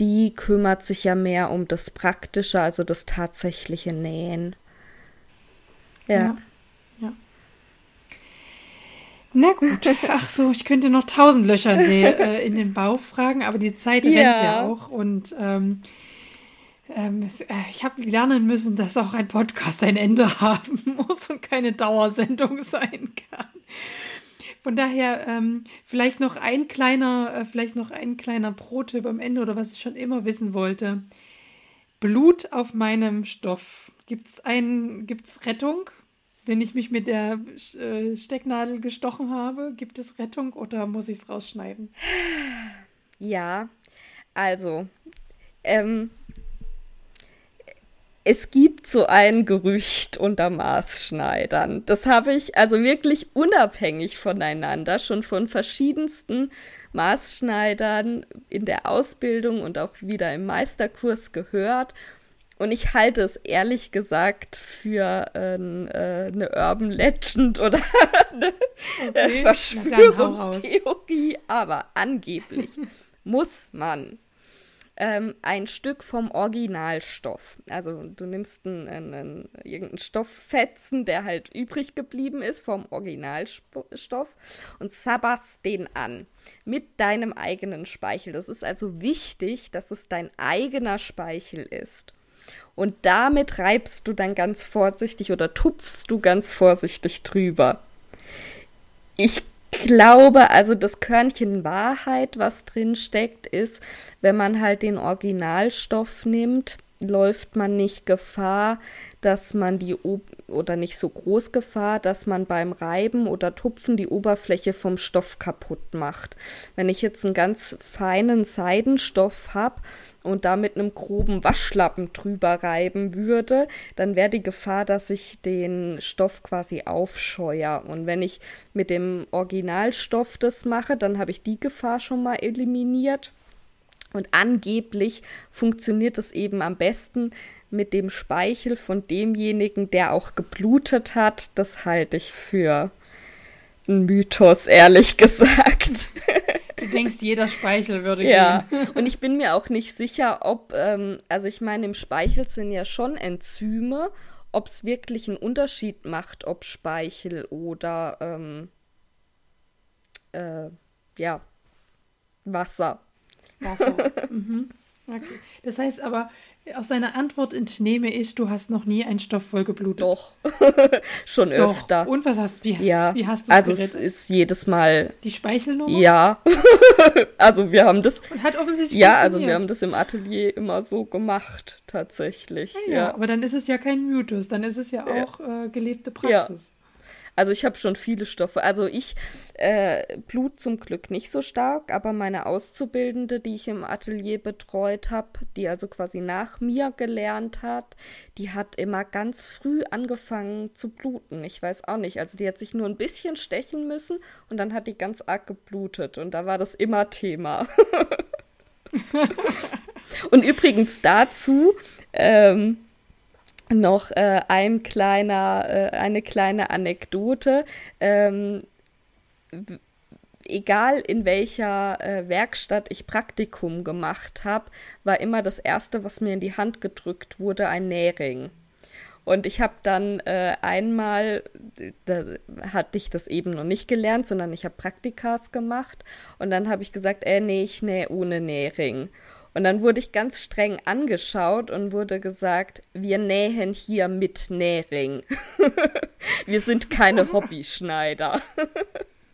die kümmert sich ja mehr um das Praktische, also das tatsächliche Nähen. Ja. ja. ja. Na gut. [LAUGHS] Ach so, ich könnte noch tausend Löcher in, die, [LAUGHS] äh, in den Bauch fragen, aber die Zeit ja. rennt ja auch. Und ähm, ähm, es, äh, ich habe lernen müssen, dass auch ein Podcast ein Ende [LAUGHS] haben muss und keine Dauersendung sein kann. Von daher ähm, vielleicht noch ein kleiner, äh, vielleicht noch ein kleiner Pro-Tipp am Ende oder was ich schon immer wissen wollte. Blut auf meinem Stoff. Gibt es gibt's Rettung, wenn ich mich mit der äh, Stecknadel gestochen habe? Gibt es Rettung oder muss ich es rausschneiden? Ja, also ähm, es gibt so ein Gerücht unter Maßschneidern. Das habe ich also wirklich unabhängig voneinander schon von verschiedensten Maßschneidern in der Ausbildung und auch wieder im Meisterkurs gehört. Und ich halte es ehrlich gesagt für äh, eine Urban Legend [LAUGHS] oder eine okay. Verschwörungstheorie, aber angeblich [LAUGHS] muss man ähm, ein Stück vom Originalstoff. Also du nimmst einen, einen, irgendeinen Stofffetzen, der halt übrig geblieben ist vom Originalstoff und sabberst den an mit deinem eigenen Speichel. Das ist also wichtig, dass es dein eigener Speichel ist. Und damit reibst du dann ganz vorsichtig oder tupfst du ganz vorsichtig drüber. Ich glaube, also das Körnchen Wahrheit, was drin steckt, ist, wenn man halt den Originalstoff nimmt, läuft man nicht Gefahr, dass man die o oder nicht so groß Gefahr, dass man beim Reiben oder Tupfen die Oberfläche vom Stoff kaputt macht. Wenn ich jetzt einen ganz feinen Seidenstoff habe und da mit einem groben Waschlappen drüber reiben würde, dann wäre die Gefahr, dass ich den Stoff quasi aufscheuer. Und wenn ich mit dem Originalstoff das mache, dann habe ich die Gefahr schon mal eliminiert. Und angeblich funktioniert es eben am besten mit dem Speichel von demjenigen, der auch geblutet hat. Das halte ich für ein Mythos, ehrlich gesagt. [LAUGHS] Du denkst, jeder Speichel würde ja. gehen. Ja, und ich bin mir auch nicht sicher, ob, ähm, also ich meine, im Speichel sind ja schon Enzyme, ob es wirklich einen Unterschied macht, ob Speichel oder ähm, äh, ja, Wasser. Wasser. mhm. Okay. Das heißt aber, aus seiner Antwort entnehme ich, du hast noch nie einen Stoff voll geblutet. Doch, [LAUGHS] schon Doch. öfter. Und was hast wie, ja. wie hast du Also gerettet? es ist jedes Mal die Speichelnummer? Ja. [LAUGHS] also wir haben das Und hat offensichtlich Ja, also wir haben das im Atelier immer so gemacht tatsächlich. Ja, ja. ja. aber dann ist es ja kein Mythos, dann ist es ja auch äh, gelebte Praxis. Also ich habe schon viele Stoffe. Also ich äh, Blut zum Glück nicht so stark, aber meine Auszubildende, die ich im Atelier betreut habe, die also quasi nach mir gelernt hat, die hat immer ganz früh angefangen zu bluten. Ich weiß auch nicht. Also die hat sich nur ein bisschen stechen müssen und dann hat die ganz arg geblutet und da war das immer Thema. [LAUGHS] [LAUGHS] und übrigens dazu. Ähm, noch äh, ein kleiner, äh, eine kleine Anekdote. Ähm, egal in welcher äh, Werkstatt ich Praktikum gemacht habe, war immer das Erste, was mir in die Hand gedrückt wurde, ein Nähring. Und ich habe dann äh, einmal, da hatte ich das eben noch nicht gelernt, sondern ich habe Praktikas gemacht. Und dann habe ich gesagt, äh, nee, ich nähe ohne Nähring. Und dann wurde ich ganz streng angeschaut und wurde gesagt, wir nähen hier mit Nähring. [LAUGHS] wir sind keine [LAUGHS] Hobbyschneider.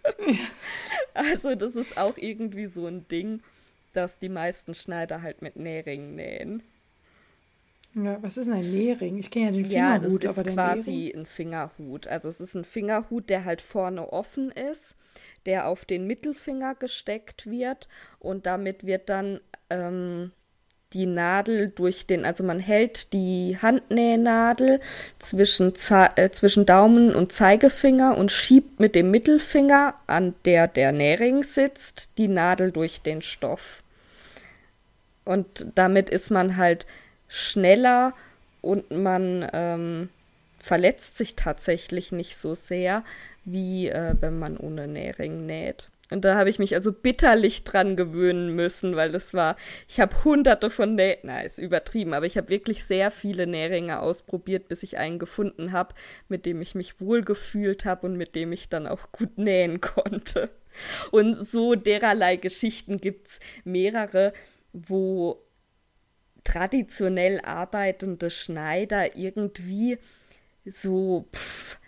[LAUGHS] also das ist auch irgendwie so ein Ding, dass die meisten Schneider halt mit Nähring nähen. Ja, was ist denn ein Nähring? Ich kenne ja den Fingerhut, ja, das ist quasi Nähring? ein Fingerhut. Also es ist ein Fingerhut, der halt vorne offen ist, der auf den Mittelfinger gesteckt wird und damit wird dann ähm, die Nadel durch den, also man hält die Handnähnadel zwischen, äh, zwischen Daumen und Zeigefinger und schiebt mit dem Mittelfinger, an der der Nähring sitzt, die Nadel durch den Stoff. Und damit ist man halt schneller und man ähm, verletzt sich tatsächlich nicht so sehr, wie äh, wenn man ohne Nähring näht. Und da habe ich mich also bitterlich dran gewöhnen müssen, weil das war, ich habe hunderte von Näh, na, ist übertrieben, aber ich habe wirklich sehr viele Nähringe ausprobiert, bis ich einen gefunden habe, mit dem ich mich wohlgefühlt habe und mit dem ich dann auch gut nähen konnte. Und so dererlei Geschichten gibt es mehrere, wo traditionell arbeitende Schneider irgendwie so pff,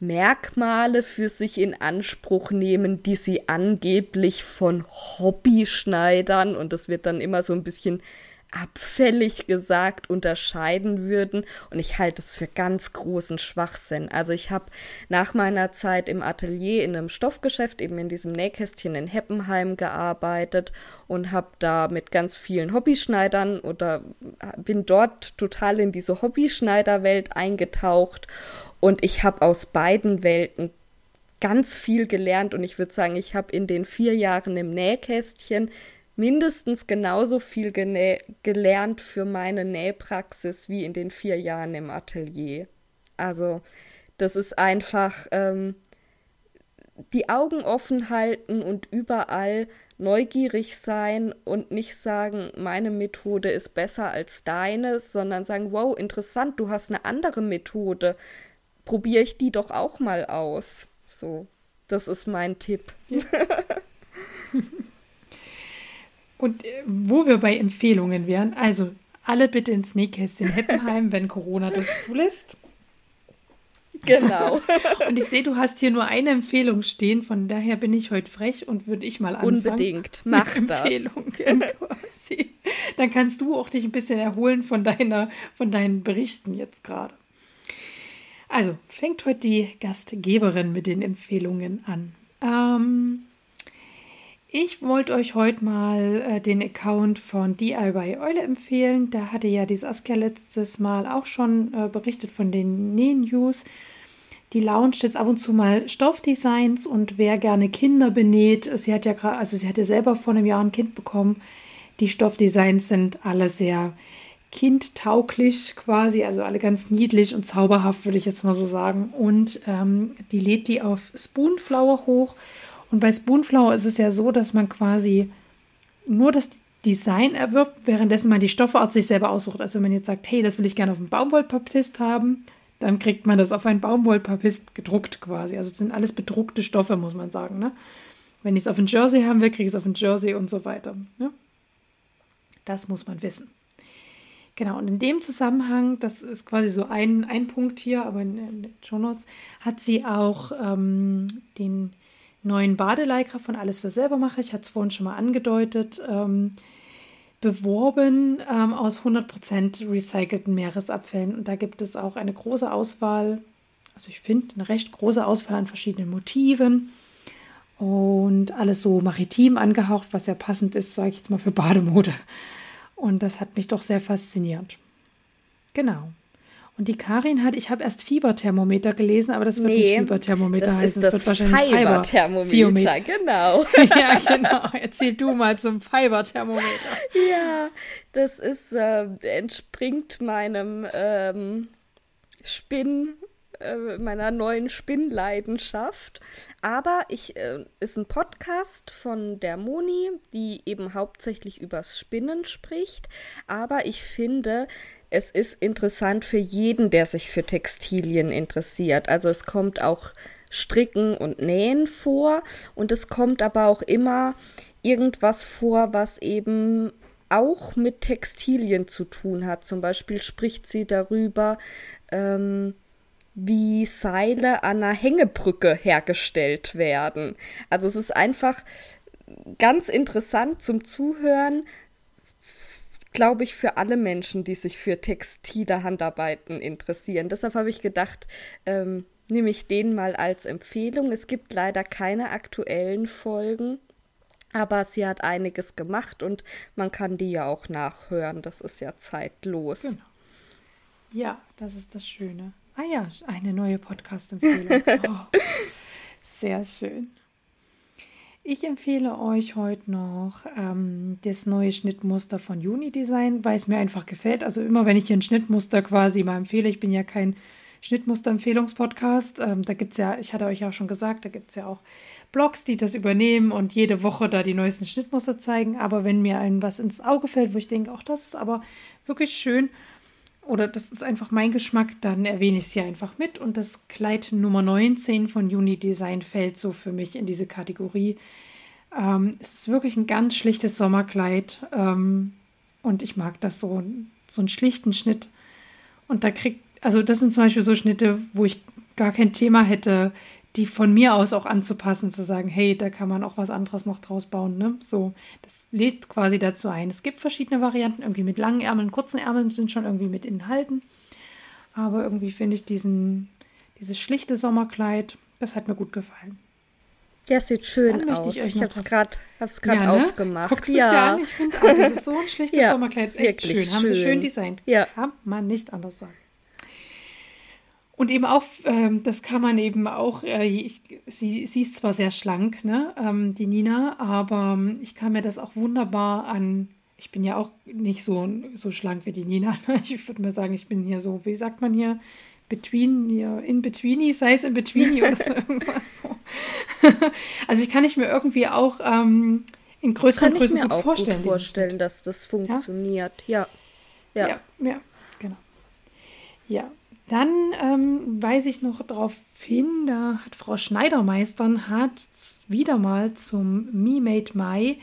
Merkmale für sich in Anspruch nehmen, die sie angeblich von Hobbyschneidern, und das wird dann immer so ein bisschen abfällig gesagt unterscheiden würden. Und ich halte es für ganz großen Schwachsinn. Also ich habe nach meiner Zeit im Atelier in einem Stoffgeschäft, eben in diesem Nähkästchen in Heppenheim gearbeitet und habe da mit ganz vielen Hobbyschneidern oder bin dort total in diese Hobbyschneiderwelt eingetaucht. Und ich habe aus beiden Welten ganz viel gelernt und ich würde sagen, ich habe in den vier Jahren im Nähkästchen mindestens genauso viel gelernt für meine Nähpraxis wie in den vier Jahren im Atelier. Also das ist einfach ähm, die Augen offen halten und überall neugierig sein und nicht sagen, meine Methode ist besser als deine, sondern sagen, wow, interessant, du hast eine andere Methode. Probiere ich die doch auch mal aus. So, das ist mein Tipp. Ja. [LAUGHS] Und äh, wo wir bei Empfehlungen wären, also alle bitte ins Nähkästchen Heppenheim, wenn Corona das zulässt. Genau. [LAUGHS] und ich sehe, du hast hier nur eine Empfehlung stehen, von daher bin ich heute frech und würde ich mal anfangen. Unbedingt, mach mit Empfehlungen [LAUGHS] quasi. Dann kannst du auch dich ein bisschen erholen von deiner, von deinen Berichten jetzt gerade. Also, fängt heute die Gastgeberin mit den Empfehlungen an. Ähm, ich wollte euch heute mal äh, den Account von DIY Eule empfehlen. Da hatte ja die Saskia letztes Mal auch schon äh, berichtet von den Näh-News. Die launcht jetzt ab und zu mal Stoffdesigns und wer gerne Kinder benäht, sie hat ja gerade, also sie hatte selber vor einem Jahr ein Kind bekommen. Die Stoffdesigns sind alle sehr kindtauglich quasi, also alle ganz niedlich und zauberhaft, würde ich jetzt mal so sagen. Und ähm, die lädt die auf Spoonflower hoch und bei Spoonflower ist es ja so, dass man quasi nur das Design erwirbt, währenddessen man die Stoffart sich selber aussucht. Also wenn man jetzt sagt, hey, das will ich gerne auf einem Baumwollpapist haben, dann kriegt man das auf ein Baumwollpapist gedruckt quasi. Also es sind alles bedruckte Stoffe, muss man sagen. Ne? Wenn ich es auf ein Jersey haben will, kriege ich es auf ein Jersey und so weiter. Ne? Das muss man wissen. Genau, und in dem Zusammenhang, das ist quasi so ein, ein Punkt hier, aber in, in den Show Notes, hat sie auch ähm, den neuen Badeleika von Alles für selber mache, ich hatte es vorhin schon mal angedeutet, ähm, beworben ähm, aus 100% recycelten Meeresabfällen. Und da gibt es auch eine große Auswahl, also ich finde eine recht große Auswahl an verschiedenen Motiven und alles so maritim angehaucht, was ja passend ist, sage ich jetzt mal, für Bademode. Und das hat mich doch sehr fasziniert. Genau. Und die Karin hat, ich habe erst Fieberthermometer gelesen, aber das wird nee, nicht Fieberthermometer das heißen. Ist das, das wird wahrscheinlich Fiberthermometer. Genau. [LAUGHS] ja, genau. Erzähl du mal zum Fiberthermometer. Ja, das ist, äh, entspringt meinem ähm, Spinn, äh, meiner neuen Spinnleidenschaft. Aber ich äh, ist ein Podcast von der Moni, die eben hauptsächlich übers Spinnen spricht. Aber ich finde, es ist interessant für jeden, der sich für Textilien interessiert. Also es kommt auch Stricken und Nähen vor und es kommt aber auch immer irgendwas vor, was eben auch mit Textilien zu tun hat. Zum Beispiel spricht sie darüber, ähm, wie Seile an einer Hängebrücke hergestellt werden. Also es ist einfach ganz interessant zum Zuhören, glaube ich, für alle Menschen, die sich für textile Handarbeiten interessieren. Deshalb habe ich gedacht, ähm, nehme ich den mal als Empfehlung. Es gibt leider keine aktuellen Folgen, aber sie hat einiges gemacht und man kann die ja auch nachhören. Das ist ja zeitlos. Genau. Ja, das ist das Schöne. Ah ja, eine neue Podcast-Empfehlung. [LAUGHS] Oh, sehr schön. Ich empfehle euch heute noch ähm, das neue Schnittmuster von Unidesign, weil es mir einfach gefällt. Also immer, wenn ich hier ein Schnittmuster quasi mal empfehle, ich bin ja kein Schnittmuster-Empfehlungspodcast. Ähm, da gibt es ja, ich hatte euch ja auch schon gesagt, da gibt es ja auch Blogs, die das übernehmen und jede Woche da die neuesten Schnittmuster zeigen. Aber wenn mir ein was ins Auge fällt, wo ich denke, auch das ist aber wirklich schön, oder das ist einfach mein Geschmack, dann erwähne ich es hier einfach mit. Und das Kleid Nummer 19 von Uni Design fällt so für mich in diese Kategorie. Ähm, es ist wirklich ein ganz schlichtes Sommerkleid. Ähm, und ich mag das so, so einen schlichten Schnitt. Und da kriegt, also das sind zum Beispiel so Schnitte, wo ich gar kein Thema hätte, die von mir aus auch anzupassen, zu sagen, hey, da kann man auch was anderes noch draus bauen. Ne? So, das lädt quasi dazu ein. Es gibt verschiedene Varianten, irgendwie mit langen Ärmeln, kurzen Ärmeln sind schon irgendwie mit enthalten. Aber irgendwie finde ich diesen, dieses schlichte Sommerkleid, das hat mir gut gefallen. Ja, sieht schön aus. Ich, ich habe es gerade ja, ne? aufgemacht. Guckst ja. es dir an? Ich finde, das ist so ein [LAUGHS] schlichtes ja, Sommerkleid. Ist echt schön. schön. Haben sie schön designt. Ja. Kann man nicht anders sagen. Und eben auch, ähm, das kann man eben auch, äh, ich, sie, sie ist zwar sehr schlank, ne, ähm, die Nina, aber ähm, ich kann mir das auch wunderbar an, ich bin ja auch nicht so, so schlank wie die Nina. Ne? Ich würde mal sagen, ich bin hier so, wie sagt man hier, between, hier, in betweeny, size in betweeny oder so [LAUGHS] irgendwas so. also ich kann nicht mir irgendwie auch ähm, in größeren kann Größen ich mir gut auch vorstellen. Gut vorstellen, dass das funktioniert, ja? Ja, ja, ja. Ja, dann ähm, weise ich noch darauf hin, da hat Frau Schneidermeistern hat wieder mal zum Me Made Mai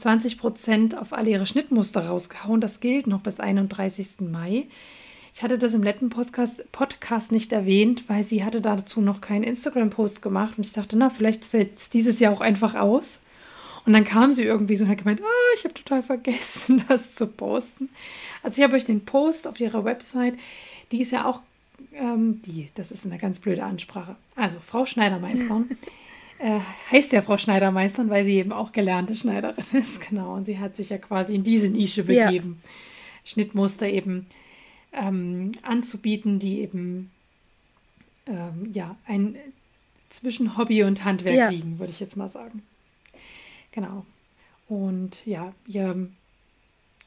20% auf alle ihre Schnittmuster rausgehauen. Das gilt noch bis 31. Mai. Ich hatte das im letzten Podcast, Podcast nicht erwähnt, weil sie hatte dazu noch keinen Instagram-Post gemacht und ich dachte, na, vielleicht fällt es dieses Jahr auch einfach aus. Und dann kam sie irgendwie so und hat gemeint, ah, ich habe total vergessen, [LAUGHS] das zu posten. Also ich habe euch den Post auf ihrer Website, die ist ja auch, ähm, die, das ist eine ganz blöde Ansprache. Also Frau Schneidermeister [LAUGHS] äh, heißt ja Frau Schneidermeister, weil sie eben auch gelernte Schneiderin [LAUGHS] ist, genau. Und sie hat sich ja quasi in diese Nische begeben, ja. Schnittmuster eben ähm, anzubieten, die eben ähm, ja ein zwischen Hobby und Handwerk ja. liegen, würde ich jetzt mal sagen. Genau. Und ja, ihr,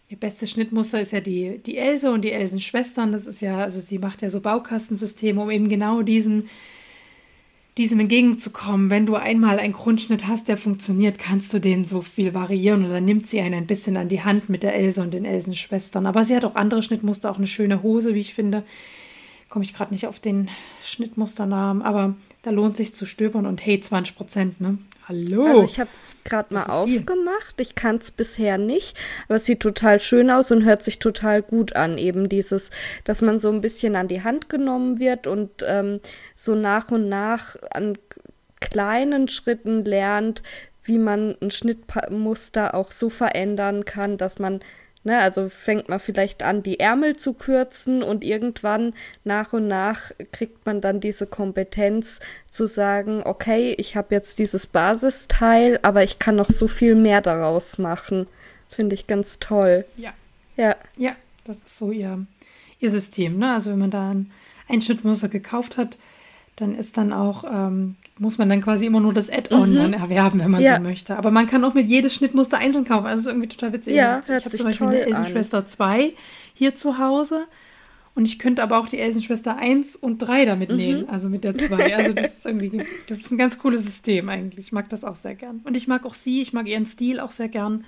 ihr bestes Schnittmuster ist ja die, die Else und die Elsen-Schwestern. Das ist ja, also sie macht ja so Baukastensysteme, um eben genau diesen, diesem entgegenzukommen. Wenn du einmal einen Grundschnitt hast, der funktioniert, kannst du den so viel variieren dann nimmt sie einen ein bisschen an die Hand mit der Else und den Elsen-Schwestern. Aber sie hat auch andere Schnittmuster, auch eine schöne Hose, wie ich finde komme ich gerade nicht auf den Schnittmusternamen, aber da lohnt sich zu stöbern und hey, 20 Prozent, ne? Hallo. Also ich habe es gerade mal aufgemacht. Viel. Ich kann es bisher nicht, aber es sieht total schön aus und hört sich total gut an. Eben dieses, dass man so ein bisschen an die Hand genommen wird und ähm, so nach und nach an kleinen Schritten lernt, wie man ein Schnittmuster auch so verändern kann, dass man Ne, also fängt man vielleicht an, die Ärmel zu kürzen und irgendwann nach und nach kriegt man dann diese Kompetenz zu sagen, okay, ich habe jetzt dieses Basisteil, aber ich kann noch so viel mehr daraus machen. Finde ich ganz toll. Ja. Ja. Ja, das ist so ihr, ihr System. Ne? Also wenn man da ein Schnittmuster gekauft hat, dann ist dann auch, ähm, muss man dann quasi immer nur das Add-on mhm. dann erwerben, wenn man ja. so möchte. Aber man kann auch mit jedes Schnittmuster einzeln kaufen. Also das ist irgendwie total witzig. Ja, also ich habe zum Beispiel eine Elsenschwester 2 hier zu Hause. Und ich könnte aber auch die Elsenschwester 1 und 3 damit mhm. nähen, also mit der 2. Also das ist irgendwie, das ist ein ganz cooles System eigentlich. Ich mag das auch sehr gern. Und ich mag auch sie, ich mag ihren Stil auch sehr gern.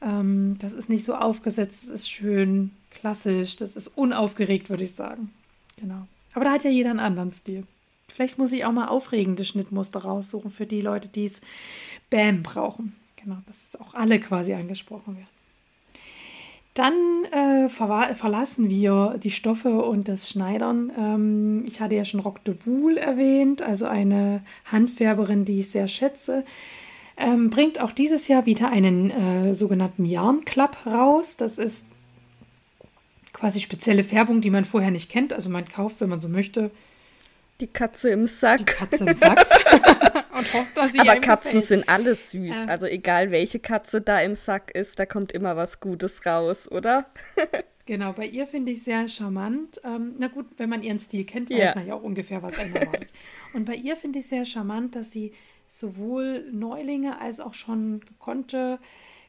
Ähm, das ist nicht so aufgesetzt, das ist schön klassisch, das ist unaufgeregt, würde ich sagen. Genau. Aber da hat ja jeder einen anderen Stil. Vielleicht muss ich auch mal aufregende Schnittmuster raussuchen für die Leute, die es Bam brauchen. Genau, dass auch alle quasi angesprochen werden. Dann äh, ver verlassen wir die Stoffe und das Schneidern. Ähm, ich hatte ja schon Rock de Wool erwähnt, also eine Handfärberin, die ich sehr schätze. Ähm, bringt auch dieses Jahr wieder einen äh, sogenannten Yarn-Club raus. Das ist quasi spezielle Färbung, die man vorher nicht kennt. Also man kauft, wenn man so möchte, die Katze im Sack. Die Katze im Sack. [LAUGHS] hofft, Aber Katzen gefällt. sind alle süß. Ähm. Also egal welche Katze da im Sack ist, da kommt immer was Gutes raus, oder? [LAUGHS] genau, bei ihr finde ich sehr charmant. Ähm, na gut, wenn man ihren Stil kennt, weiß ja. man ja auch ungefähr, was einen erwartet. Und bei ihr finde ich sehr charmant, dass sie sowohl Neulinge als auch schon gekonnte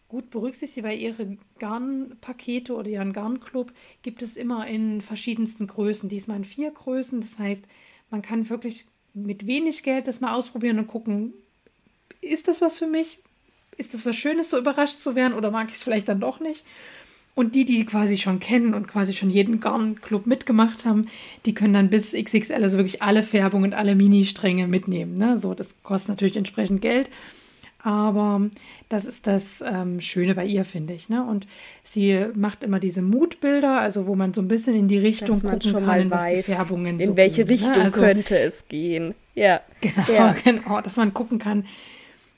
gut berücksichtigt, weil ihre Garnpakete oder ihren Garnclub gibt es immer in verschiedensten Größen. Diesmal in vier Größen. Das heißt, man kann wirklich mit wenig Geld das mal ausprobieren und gucken, ist das was für mich? Ist das was Schönes, so überrascht zu werden oder mag ich es vielleicht dann doch nicht? Und die, die quasi schon kennen und quasi schon jeden Garnclub mitgemacht haben, die können dann bis XXL, also wirklich alle Färbungen und alle Mini-Stränge mitnehmen. Ne? So, das kostet natürlich entsprechend Geld. Aber das ist das ähm, Schöne bei ihr, finde ich. Ne? Und sie macht immer diese Mutbilder, also wo man so ein bisschen in die Richtung gucken kann, was weiß, die Färbungen in so welche gehen, ne? Richtung ne? also, könnte es gehen. Ja. Genau, ja. [LAUGHS] genau, dass man gucken kann.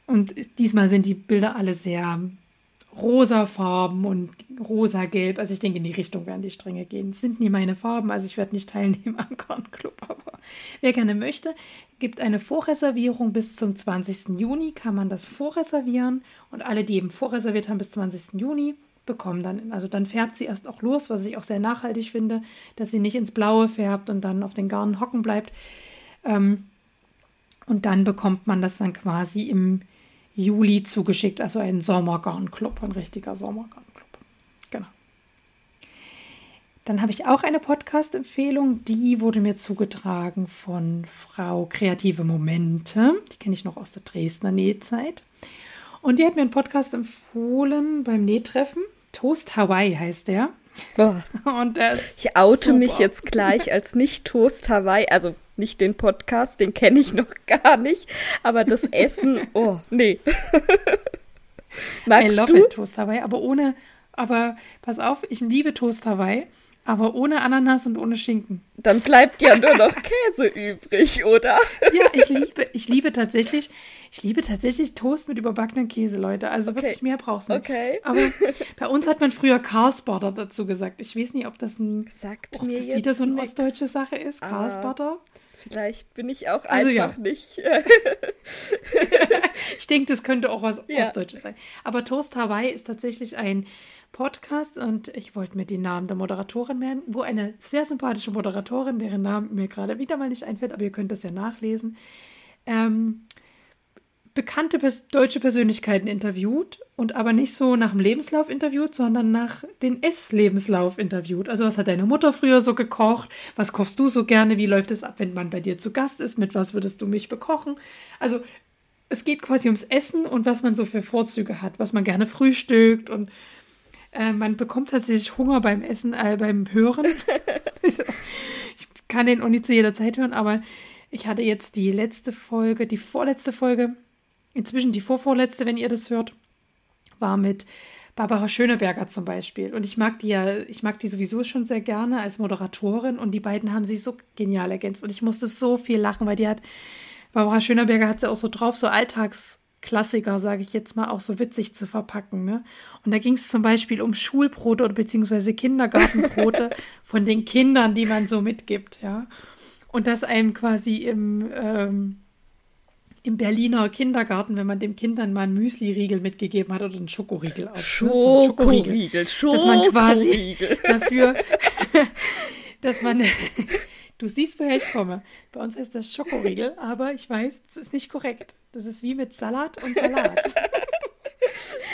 Und diesmal sind die Bilder alle sehr rosa Farben und rosa Gelb. Also ich denke, in die Richtung werden die Stränge gehen. Es sind nie meine Farben, also ich werde nicht teilnehmen am Corn Club, aber wer gerne möchte, gibt eine Vorreservierung bis zum 20. Juni, kann man das vorreservieren und alle, die eben vorreserviert haben bis 20. Juni, bekommen dann, also dann färbt sie erst auch los, was ich auch sehr nachhaltig finde, dass sie nicht ins Blaue färbt und dann auf den Garn hocken bleibt. Ähm, und dann bekommt man das dann quasi im Juli zugeschickt, also ein Sommergarnclub, ein richtiger Sommergarnclub. Genau. Dann habe ich auch eine Podcast-Empfehlung, die wurde mir zugetragen von Frau Kreative Momente. Die kenne ich noch aus der Dresdner Nähzeit. Und die hat mir einen Podcast empfohlen beim Nähtreffen. Toast Hawaii heißt der. Oh. [LAUGHS] Und der ich oute super. mich jetzt gleich als nicht Toast Hawaii, also nicht den Podcast, den kenne ich noch gar nicht, aber das [LAUGHS] Essen, oh, nee. [LAUGHS] Magst I love du? It, Toast Hawaii, aber ohne, aber pass auf, ich liebe Toast Hawaii, aber ohne Ananas und ohne Schinken. Dann bleibt ja nur noch [LAUGHS] Käse übrig, oder? Ja, ich liebe, ich liebe tatsächlich, ich liebe tatsächlich Toast mit überbackenen Käse, Leute. Also okay. wirklich mehr brauchst du nicht. Okay. Aber bei uns hat man früher Karlsbader dazu gesagt. Ich weiß nicht, ob das ein, Sagt ob das wieder so eine nix. ostdeutsche Sache ist. Karlsbader. Vielleicht bin ich auch also, einfach ja. nicht. [LAUGHS] ich denke, das könnte auch was ja. Ostdeutsches sein. Aber Toast Hawaii ist tatsächlich ein Podcast und ich wollte mir die Namen der Moderatorin merken, wo eine sehr sympathische Moderatorin, deren Namen mir gerade wieder mal nicht einfällt, aber ihr könnt das ja nachlesen, ähm, bekannte pers deutsche Persönlichkeiten interviewt und aber nicht so nach dem Lebenslauf interviewt, sondern nach den Ess-Lebenslauf interviewt. Also was hat deine Mutter früher so gekocht? Was kochst du so gerne? Wie läuft es ab, wenn man bei dir zu Gast ist? Mit was würdest du mich bekochen? Also es geht quasi ums Essen und was man so für Vorzüge hat, was man gerne frühstückt und äh, man bekommt tatsächlich Hunger beim Essen, äh, beim Hören. [LAUGHS] ich kann den auch nicht zu jeder Zeit hören, aber ich hatte jetzt die letzte Folge, die vorletzte Folge Inzwischen die vorvorletzte, wenn ihr das hört, war mit Barbara Schöneberger zum Beispiel. Und ich mag die ja, ich mag die sowieso schon sehr gerne als Moderatorin und die beiden haben sich so genial ergänzt. Und ich musste so viel lachen, weil die hat, Barbara Schöneberger hat sie auch so drauf, so Alltagsklassiker, sage ich jetzt mal, auch so witzig zu verpacken. Ne? Und da ging es zum Beispiel um Schulbrote oder beziehungsweise Kindergartenbrote [LAUGHS] von den Kindern, die man so mitgibt, ja. Und das einem quasi im ähm, im Berliner Kindergarten, wenn man dem Kind dann mal einen Müsli-Riegel mitgegeben hat oder einen Schokoriegel auf. Schokoriegel, ne? so Schokoriegel. Dass man quasi [LAUGHS] dafür, [LAUGHS] dass man, [LAUGHS] du siehst, woher ich komme. Bei uns heißt das Schokoriegel, aber ich weiß, das ist nicht korrekt. Das ist wie mit Salat und Salat.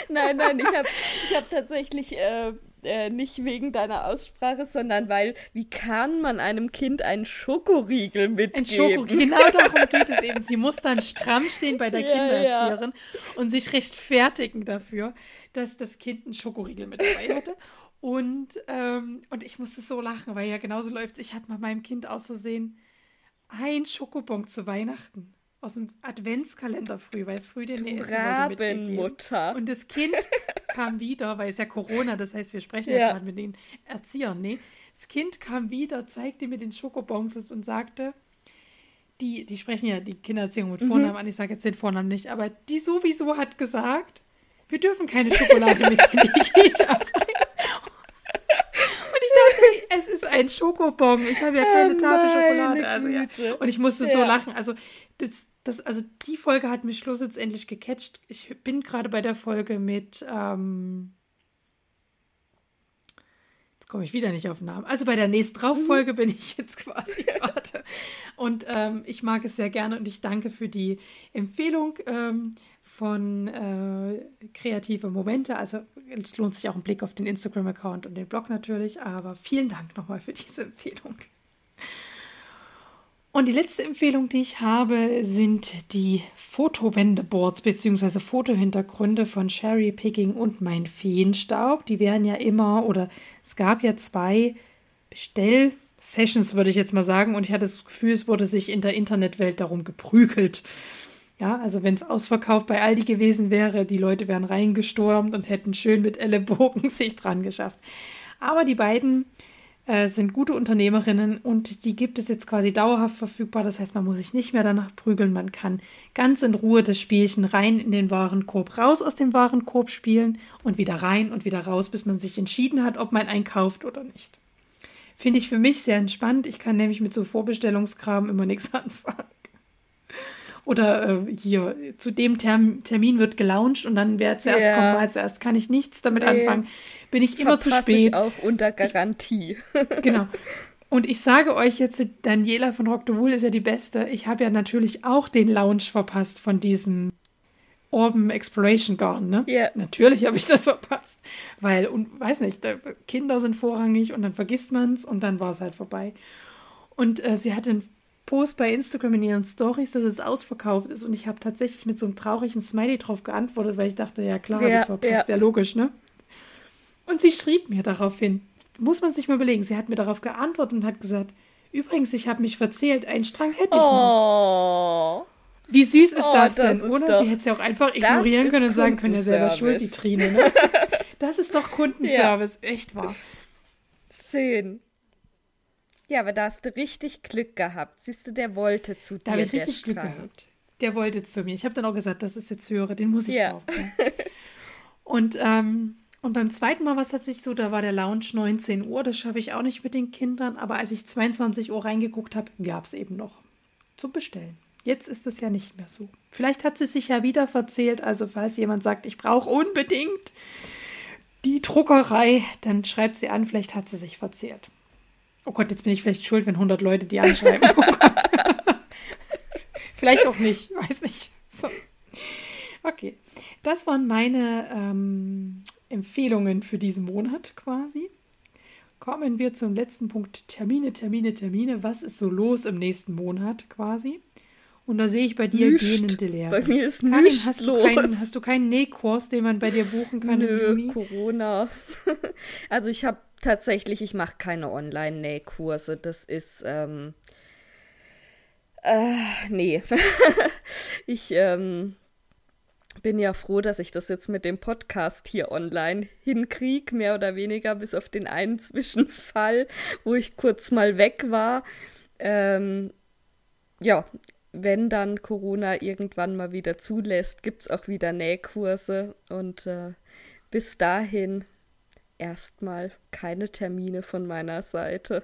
nein, nein, ich habe ich hab tatsächlich äh, äh, nicht wegen deiner Aussprache, sondern weil, wie kann man einem Kind einen Schokoriegel mitgeben? Ein Schokoriegel, genau darum geht es eben. Sie muss dann stramm stehen bei der ja, Kindererzieherin ja. und sich rechtfertigen dafür, dass das Kind einen Schokoriegel mit dabei hatte. Und, ähm, und ich musste so lachen, weil ja genauso läuft. Ich hatte mal meinem Kind auszusehen ein Schokobon zu Weihnachten aus dem Adventskalender früh, weil es früh den essen wollte Mutter. Und das Kind [LAUGHS] kam wieder, weil es ja Corona, das heißt, wir sprechen ja, ja gerade mit den Erziehern, nee. Das Kind kam wieder, zeigte mir den Schokobons und sagte, die, die sprechen ja die Kindererziehung mit Vornamen mhm. an, ich sage jetzt den Vornamen nicht, aber die sowieso hat gesagt, wir dürfen keine Schokolade mit in die Kita bringen. Es ist ein Schokobon. Ich habe ja keine Tafel Schokolade. Also, ja. Und ich musste ja. so lachen. Also, das, das, also die Folge hat mich schlussendlich gecatcht. Ich bin gerade bei der Folge mit, ähm, jetzt komme ich wieder nicht auf den Namen. Also bei der nächsten Drauf-Folge mhm. bin ich jetzt quasi [LAUGHS] gerade. Und ähm, ich mag es sehr gerne und ich danke für die Empfehlung ähm, von äh, Kreative Momente. Also es lohnt sich auch ein Blick auf den Instagram-Account und den Blog natürlich. Aber vielen Dank nochmal für diese Empfehlung. Und die letzte Empfehlung, die ich habe, sind die Fotowendeboards bzw. Fotohintergründe von Sherry Picking und Mein Feenstaub. Die werden ja immer, oder es gab ja zwei Bestellsessions, würde ich jetzt mal sagen. Und ich hatte das Gefühl, es wurde sich in der Internetwelt darum geprügelt. Ja, also wenn es ausverkauft bei Aldi gewesen wäre, die Leute wären reingestormt und hätten schön mit Ellenbogen [LAUGHS] sich dran geschafft. Aber die beiden äh, sind gute Unternehmerinnen und die gibt es jetzt quasi dauerhaft verfügbar. Das heißt, man muss sich nicht mehr danach prügeln. Man kann ganz in Ruhe das Spielchen rein in den Warenkorb, raus aus dem Warenkorb spielen und wieder rein und wieder raus, bis man sich entschieden hat, ob man einkauft oder nicht. Finde ich für mich sehr entspannt. Ich kann nämlich mit so Vorbestellungskram immer nichts [LAUGHS] anfangen. Oder äh, hier, zu dem Term Termin wird gelauncht und dann wer zuerst yeah. kommt, mal zuerst kann ich nichts damit nee. anfangen. Bin ich immer Verpasse zu spät. Ich auch unter Garantie. Ich, [LAUGHS] genau. Und ich sage euch jetzt, Daniela von Rock the Wool ist ja die Beste. Ich habe ja natürlich auch den Lounge verpasst von diesem Orban Exploration Garden, ne? Ja. Yeah. Natürlich habe ich das verpasst. Weil, und weiß nicht, Kinder sind vorrangig und dann vergisst man es und dann war es halt vorbei. Und äh, sie hatte einen Post bei Instagram in ihren Stories, dass es ausverkauft ist. Und ich habe tatsächlich mit so einem traurigen Smiley drauf geantwortet, weil ich dachte, ja klar, ja, das war ja. ja logisch, ne? Und sie schrieb mir daraufhin, muss man sich mal überlegen, sie hat mir darauf geantwortet und hat gesagt, übrigens, ich habe mich verzählt, einen Strang hätte ich oh. noch. Wie süß ist oh, das, das denn, oder? Sie hätte es ja auch einfach ignorieren können und sagen können, ja selber schuld, die Trine. Ne? [LAUGHS] Das ist doch Kundenservice, ja. echt wahr. Schön. Ja, aber da hast du richtig Glück gehabt. Siehst du, der wollte zu dir. Da habe ich richtig Glück gehabt. Der wollte zu mir. Ich habe dann auch gesagt, das ist jetzt höre, den muss ich ja. kaufen. Und, ähm, und beim zweiten Mal, was hat sich so, da war der Lounge 19 Uhr, das schaffe ich auch nicht mit den Kindern, aber als ich 22 Uhr reingeguckt habe, gab es eben noch zum Bestellen. Jetzt ist es ja nicht mehr so. Vielleicht hat sie sich ja wieder verzählt, also falls jemand sagt, ich brauche unbedingt die Druckerei, dann schreibt sie an, vielleicht hat sie sich verzählt. Oh Gott, jetzt bin ich vielleicht schuld, wenn 100 Leute die anschreiben. Oh [LAUGHS] [LAUGHS] vielleicht auch nicht, weiß nicht. So. Okay, das waren meine ähm, Empfehlungen für diesen Monat quasi. Kommen wir zum letzten Punkt. Termine, Termine, Termine. Was ist so los im nächsten Monat quasi? Und da sehe ich bei dir Nicht. gähnende Lehre. Bei mir ist Karin, nichts hast los. Du keinen, hast du keinen Nähkurs, den man bei dir buchen kann Nö, im Juni? Corona. [LAUGHS] also ich habe tatsächlich, ich mache keine Online-Nähkurse. Das ist, ähm, äh, nee. [LAUGHS] ich, ähm, bin ja froh, dass ich das jetzt mit dem Podcast hier online hinkriege, mehr oder weniger, bis auf den einen Zwischenfall, wo ich kurz mal weg war. Ähm, ja, wenn dann Corona irgendwann mal wieder zulässt, gibt es auch wieder Nähkurse und äh, bis dahin erstmal keine Termine von meiner Seite.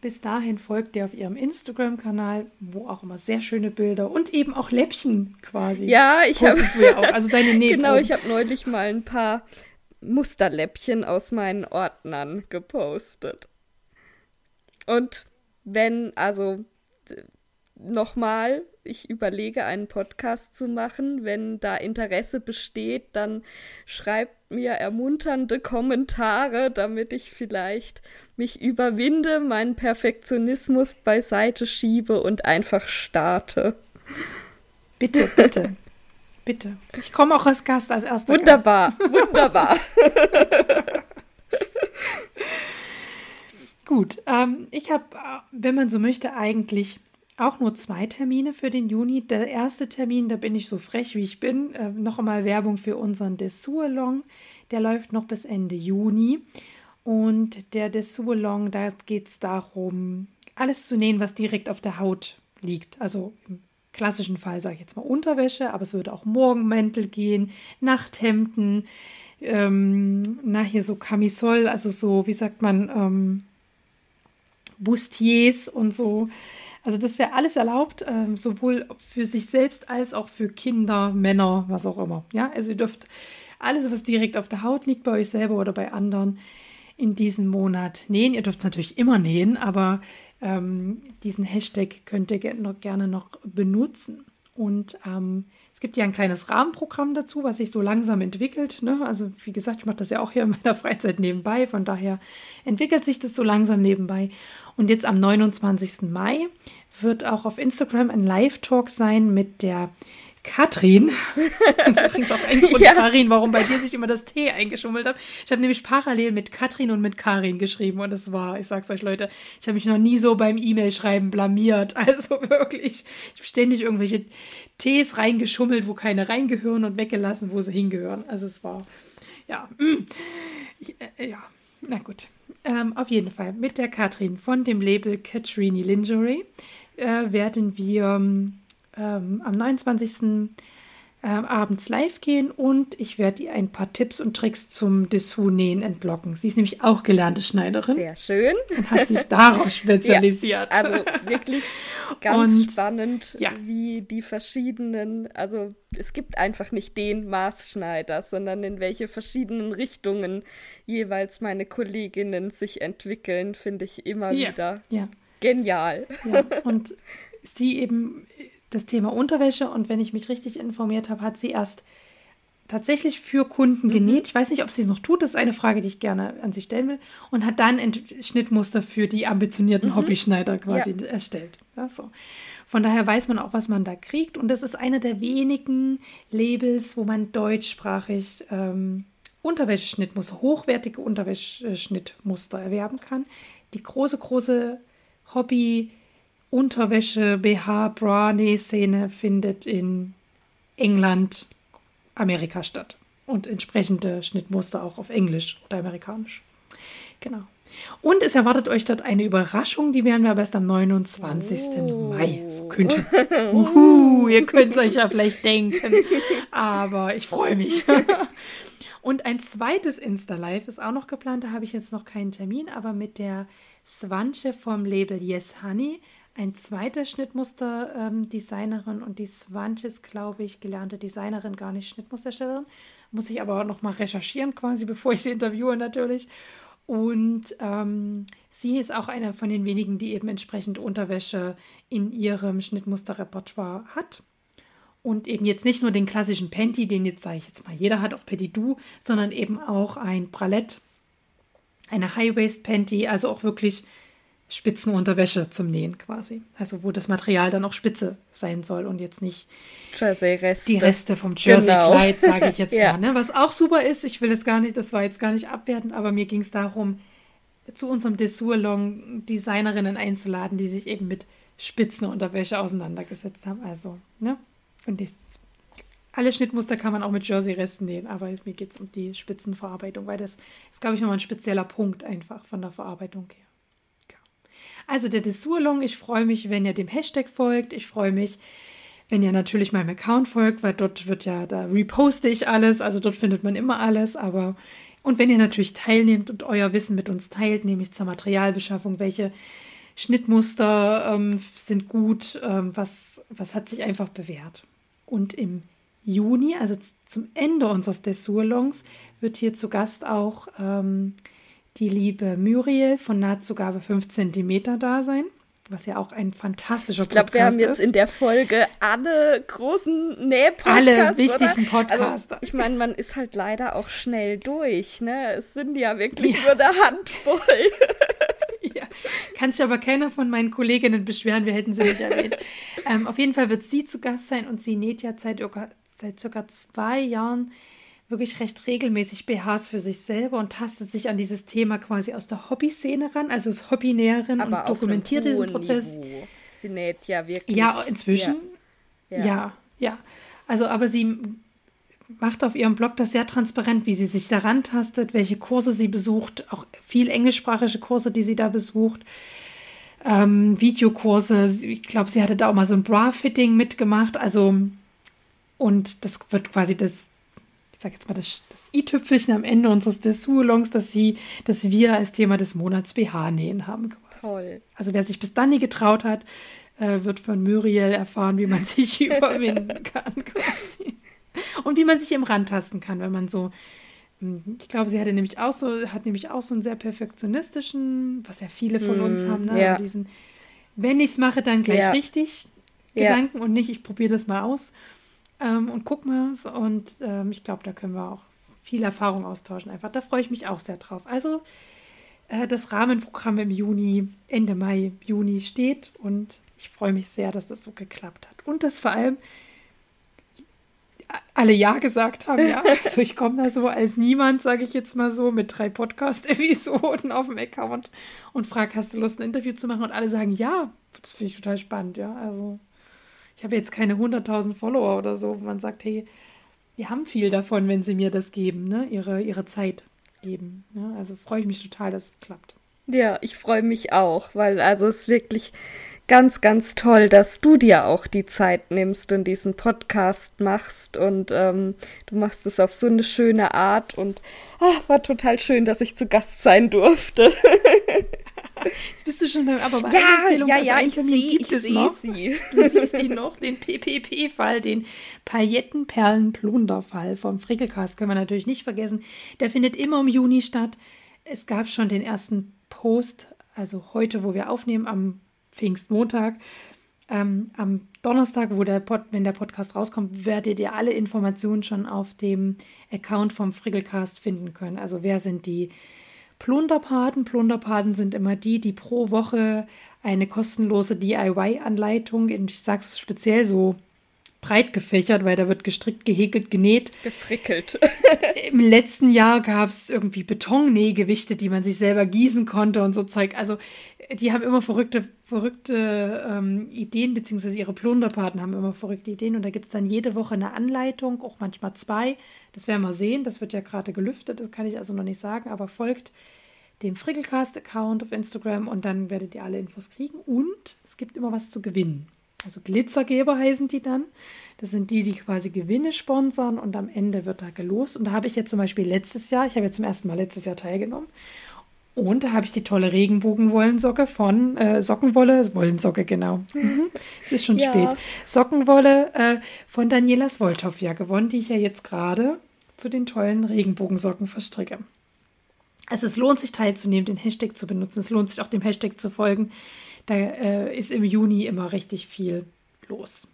Bis dahin folgt ihr auf ihrem Instagram-Kanal, wo auch immer sehr schöne Bilder und eben auch Läppchen quasi. Ja, ich habe. Ja also deine [LAUGHS] Genau, ich habe neulich mal ein paar Musterläppchen aus meinen Ordnern gepostet. Und wenn, also nochmal, ich überlege, einen Podcast zu machen. Wenn da Interesse besteht, dann schreibt mir ermunternde Kommentare, damit ich vielleicht mich überwinde, meinen Perfektionismus beiseite schiebe und einfach starte. Bitte, bitte. bitte. Ich komme auch als Gast, als erster Wunderbar, Gast. wunderbar. [LAUGHS] Gut, ähm, ich habe, wenn man so möchte, eigentlich auch nur zwei Termine für den Juni. Der erste Termin, da bin ich so frech wie ich bin, äh, noch einmal Werbung für unseren Dessous-Along. Der läuft noch bis Ende Juni. Und der Dessous-Along, da geht es darum, alles zu nähen, was direkt auf der Haut liegt. Also im klassischen Fall sage ich jetzt mal Unterwäsche, aber es würde auch Morgenmäntel gehen, Nachthemden, ähm, na hier so Camisole, also so, wie sagt man, ähm, Bustiers und so. Also das wäre alles erlaubt, äh, sowohl für sich selbst als auch für Kinder, Männer, was auch immer. Ja, also ihr dürft alles, was direkt auf der Haut liegt, bei euch selber oder bei anderen, in diesem Monat nähen. Ihr dürft es natürlich immer nähen, aber ähm, diesen Hashtag könnt ihr gerne noch benutzen. Und ähm, es gibt ja ein kleines Rahmenprogramm dazu, was sich so langsam entwickelt. Ne? Also wie gesagt, ich mache das ja auch hier in meiner [LAUGHS] Freizeit nebenbei. Von daher entwickelt sich das so langsam nebenbei. Und jetzt am 29. Mai wird auch auf Instagram ein Live-Talk sein mit der Katrin. [LAUGHS] Das ist übrigens auch ein Grund, ja. Karin, warum bei dir sich immer das T eingeschummelt hat. Ich habe nämlich parallel mit Katrin und mit Karin geschrieben und es war, ich sag's euch Leute, ich habe mich noch nie so beim E-Mail-Schreiben blamiert. [LAUGHS] Also wirklich, ich habe ständig irgendwelche Ts reingeschummelt, wo keine reingehören und weggelassen, wo sie hingehören. Also es war, ja, mm, ich, äh, ja, na gut. Ähm, auf jeden Fall mit der Katrin von dem Label Katrini Lingerie äh, werden wir ähm, am 29. Äh, abends live gehen und ich werde ihr ein paar Tipps und Tricks zum Dessous-Nähen entlocken. Sie ist nämlich auch gelernte Schneiderin. Sehr schön. Und hat sich darauf [LAUGHS] spezialisiert. Ja, also wirklich ganz und, spannend, ja. wie die verschiedenen, also es gibt einfach nicht den Maßschneider, sondern in welche verschiedenen Richtungen jeweils meine Kolleginnen sich entwickeln, finde ich immer ja. wieder genial. Und sie eben das Thema Unterwäsche und wenn ich mich richtig informiert habe, hat sie erst tatsächlich für Kunden mhm. genäht. Ich weiß nicht, ob sie es noch tut, das ist eine Frage, die ich gerne an sie stellen will. Und hat dann Schnittmuster für die ambitionierten mhm. Hobbyschneider quasi ja. erstellt. Ja, so. Von daher weiß man auch, was man da kriegt. Und das ist einer der wenigen Labels, wo man deutschsprachig ähm, Unterwäscheschnittmuster, hochwertige Unterwäscheschnittmuster erwerben kann. Die große, große Hobby- Unterwäsche, BH, Bra, Nähszene findet in England, Amerika statt. Und entsprechende Schnittmuster auch auf Englisch oder amerikanisch. Genau. Und es erwartet euch dort eine Überraschung, die werden wir aber erst am 29. Oh. Mai verkünden. [LAUGHS] Uhu, ihr könnt es euch ja vielleicht denken, aber ich freue mich. [LAUGHS] Und ein zweites Insta-Live ist auch noch geplant, da habe ich jetzt noch keinen Termin, aber mit der Swanche vom Label Yes Honey, ein zweiter Schnittmuster-Designerin ähm, und die Swanche ist, glaube ich, gelernte Designerin, gar nicht Schnittmusterstellerin. Muss ich aber noch mal recherchieren quasi, [LAUGHS] bevor ich sie interviewe natürlich. Und ähm, sie ist auch eine von den wenigen, die eben entsprechend Unterwäsche in ihrem Schnittmusterrepertoire hat. Und eben jetzt nicht nur den klassischen Panty, den jetzt sage ich jetzt mal jeder hat, auch Petit Du, sondern eben auch ein Bralette, eine High-Waist-Panty, also auch wirklich Spitzenunterwäsche zum Nähen quasi. Also wo das Material dann auch spitze sein soll und jetzt nicht Jersey-Reste. die Reste vom Jersey-Kleid, genau. sage ich jetzt [LAUGHS] ja. mal. Ne? Was auch super ist, ich will es gar nicht, das war jetzt gar nicht abwertend, aber mir ging es darum, zu unserem Dessous-Long Designerinnen einzuladen, die sich eben mit Spitzenunterwäsche auseinandergesetzt haben. Also, ne? Und die, alle Schnittmuster kann man auch mit Jersey-Resten nähen, aber mir geht es um die Spitzenverarbeitung, weil das ist, glaube ich, nochmal ein spezieller Punkt einfach von der Verarbeitung her. Also der Dessous-Long, ich freue mich, wenn ihr dem Hashtag folgt. Ich freue mich, wenn ihr natürlich meinem Account folgt, weil dort wird ja, da reposte ich alles, also dort findet man immer alles, aber und wenn ihr natürlich teilnehmt und euer Wissen mit uns teilt, nämlich zur Materialbeschaffung, welche Schnittmuster ähm, sind gut, ähm, was, was hat sich einfach bewährt. Und im Juni, also zum Ende unseres Dessous-Longs, wird hier zu Gast auch ähm, die liebe Muriel von Nahtzugabe 5 cm da sein was ja auch ein fantastischer ich glaub, Podcast ist. Ich glaube, wir haben jetzt ist. in der Folge alle großen Nähpodcasts. Alle wichtigen Podcasts. Also, ich meine, man ist halt leider auch schnell durch. Ne? Es sind ja wirklich ja. nur eine Handvoll. [LAUGHS] ja. Kann sich aber keiner von meinen Kolleginnen beschweren, wir hätten sie nicht erwähnt. [LAUGHS] ähm, auf jeden Fall wird sie zu Gast sein und sie näht ja seit, seit circa zwei Jahren wirklich recht regelmäßig BHs für sich selber und tastet sich an dieses Thema quasi aus der Hobbyszene ran, also ist Hobbynäherin und dokumentiert diesen Prozess. Niveau. Sie näht ja wirklich. Ja, inzwischen. Ja. ja, ja. ja. Also, aber sie macht auf ihrem Blog das sehr transparent, wie sie sich daran tastet, welche Kurse sie besucht, auch viel englischsprachige Kurse, die sie da besucht. Ähm, Videokurse, ich glaube, sie hatte da auch mal so ein Bra-Fitting mitgemacht, also und das wird quasi das sage jetzt mal, das, das i-Tüpfelchen am Ende unseres Dessous-Longs, dass sie, dass wir als Thema des Monats BH-Nähen haben. Quasi. Toll. Also wer sich bis dann nie getraut hat, äh, wird von Muriel erfahren, wie man sich [LAUGHS] überwinden kann. Quasi. Und wie man sich eben rantasten kann, wenn man so hm, ich glaube, sie hatte nämlich auch so, hat nämlich auch so einen sehr perfektionistischen, was ja viele von mm, uns haben, ne? Ja. diesen, wenn ich es mache, dann gleich ja. richtig Gedanken ja. und nicht, ich probiere das mal aus ähm, und guck mal. Und ähm, ich glaube, da können wir auch viel Erfahrung austauschen. Einfach, da freue ich mich auch sehr drauf. Also äh, das Rahmenprogramm im Juni, Ende Mai, Juni steht und ich freue mich sehr, dass das so geklappt hat. Und dass vor allem alle Ja gesagt haben, ja. [LAUGHS] Also ich komme da so als niemand, sage ich jetzt mal so, mit drei Podcast-Episoden [LAUGHS] auf dem Account und frage, hast du Lust, ein Interview zu machen? Und alle sagen ja. Das finde ich total spannend, ja. Also ich habe jetzt keine 100.000 Follower oder so, wo man sagt, hey, die haben viel davon, wenn sie mir das geben, ne? ihre, ihre Zeit geben. Ne? Also freue ich mich total, dass es klappt. Ja, ich freue mich auch, weil also es ist wirklich ganz, ganz toll, dass du dir auch die Zeit nimmst und diesen Podcast machst und ähm, du machst es auf so eine schöne Art und ach, war total schön, dass ich zu Gast sein durfte. [LAUGHS] Jetzt bist du schon beim aber bei ja, Empfehlung, ja, also ja, ich Termin seh, gibt es noch. Sie. [LAUGHS] Du siehst ihn noch, den PPP-Fall, den Paillettenperlen-Plunder-Fall vom Frickelcast können wir natürlich nicht vergessen. Der findet immer im Juni statt. Es gab schon den ersten Post, also heute, wo wir aufnehmen, am Pfingstmontag. Ähm, am Donnerstag, wo der Pod, wenn der Podcast rauskommt, werdet ihr alle Informationen schon auf dem Account vom Frickelcast finden können. Also wer sind die Plunderpaten. Plunderpaten sind immer die, die pro Woche eine kostenlose DIY-Anleitung, ich sag's speziell so breit gefächert, weil da wird gestrickt, gehäkelt, genäht. Gefrickelt. [LAUGHS] Im letzten Jahr gab es irgendwie Betonnähgewichte, die man sich selber gießen konnte und so Zeug. Also die haben immer verrückte, verrückte ähm, Ideen, beziehungsweise ihre Plunderpaten haben immer verrückte Ideen. Und da gibt es dann jede Woche eine Anleitung, auch manchmal zwei. Das werden wir sehen. Das wird ja gerade gelüftet, das kann ich also noch nicht sagen, aber folgt dem Frickelcast-Account auf Instagram und dann werdet ihr alle Infos kriegen. Und es gibt immer was zu gewinnen. Also Glitzergeber heißen die dann. Das sind die, die quasi Gewinne sponsern und am Ende wird da gelost. Und da habe ich jetzt zum Beispiel letztes Jahr, ich habe jetzt zum ersten Mal letztes Jahr teilgenommen. Und da habe ich die tolle Regenbogenwollensocke von äh, Sockenwolle, Wollensocke, genau. Mhm. Es ist schon [LAUGHS] ja. spät. Sockenwolle äh, von Daniela Swolthoff ja gewonnen, die ich ja jetzt gerade zu den tollen Regenbogensocken verstricke. Also es lohnt sich teilzunehmen, den Hashtag zu benutzen. Es lohnt sich auch dem Hashtag zu folgen. Da äh, ist im Juni immer richtig viel los.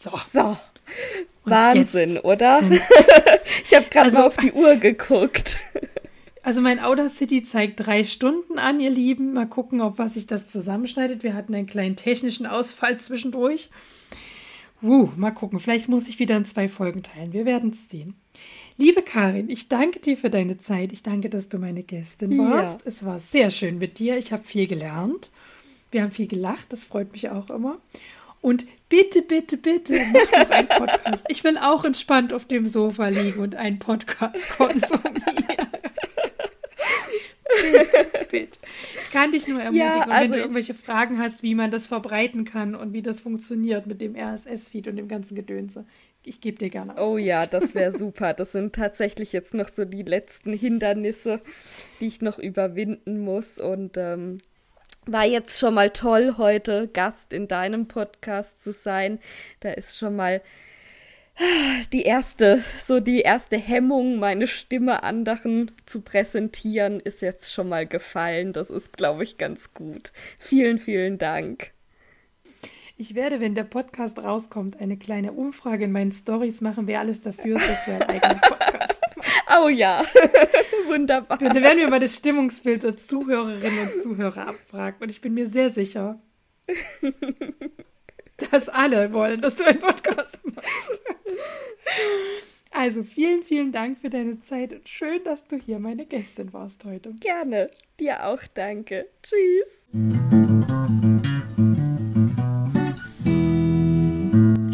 So. so. Wahnsinn, oder? [LAUGHS] ich habe gerade also, mal auf die Uhr geguckt. [LAUGHS] Also mein Audacity zeigt drei Stunden an, ihr Lieben. Mal gucken, auf was sich das zusammenschneidet. Wir hatten einen kleinen technischen Ausfall zwischendurch. Uh, mal gucken. Vielleicht muss ich wieder in zwei Folgen teilen. Wir werden es sehen. Liebe Karin, ich danke dir für deine Zeit. Ich danke, dass du meine Gästin warst. Ja. Es war sehr schön mit dir. Ich habe viel gelernt. Wir haben viel gelacht. Das freut mich auch immer. Und bitte, bitte, bitte, mach noch einen [LAUGHS] Podcast. Ich will auch entspannt auf dem Sofa liegen und einen Podcast [LAUGHS] konsumieren. Bitte. [LAUGHS] Ich kann dich nur ermutigen, ja, also wenn du irgendwelche Fragen hast, wie man das verbreiten kann und wie das funktioniert mit dem RSS-Feed und dem ganzen Gedönse ich gebe dir gerne Oh ja, das wäre [LAUGHS] super. Das sind tatsächlich jetzt noch so die letzten Hindernisse, die ich noch überwinden muss. Und ähm, war jetzt schon mal toll, heute Gast in deinem Podcast zu sein. Da ist schon mal die erste, so die erste Hemmung, meine Stimme anderen zu präsentieren, ist jetzt schon mal gefallen. Das ist, glaube ich, ganz gut. Vielen, vielen Dank. Ich werde, wenn der Podcast rauskommt, eine kleine Umfrage in meinen Stories machen, wer alles dafür ist, dass wir einen eigenen Podcast machen. Oh ja, [LAUGHS] wunderbar. Dann werden wir mal das Stimmungsbild der Zuhörerinnen und Zuhörer abfragen. Und ich bin mir sehr sicher, dass alle wollen, dass du einen Podcast machst. Also vielen, vielen Dank für deine Zeit und schön, dass du hier meine Gästin warst heute. Gerne. Dir auch danke. Tschüss.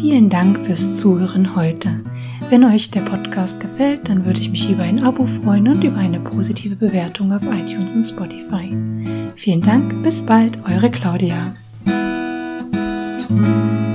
Vielen Dank fürs Zuhören heute. Wenn euch der Podcast gefällt, dann würde ich mich über ein Abo freuen und über eine positive Bewertung auf iTunes und Spotify. Vielen Dank, bis bald, eure Claudia. Thank you.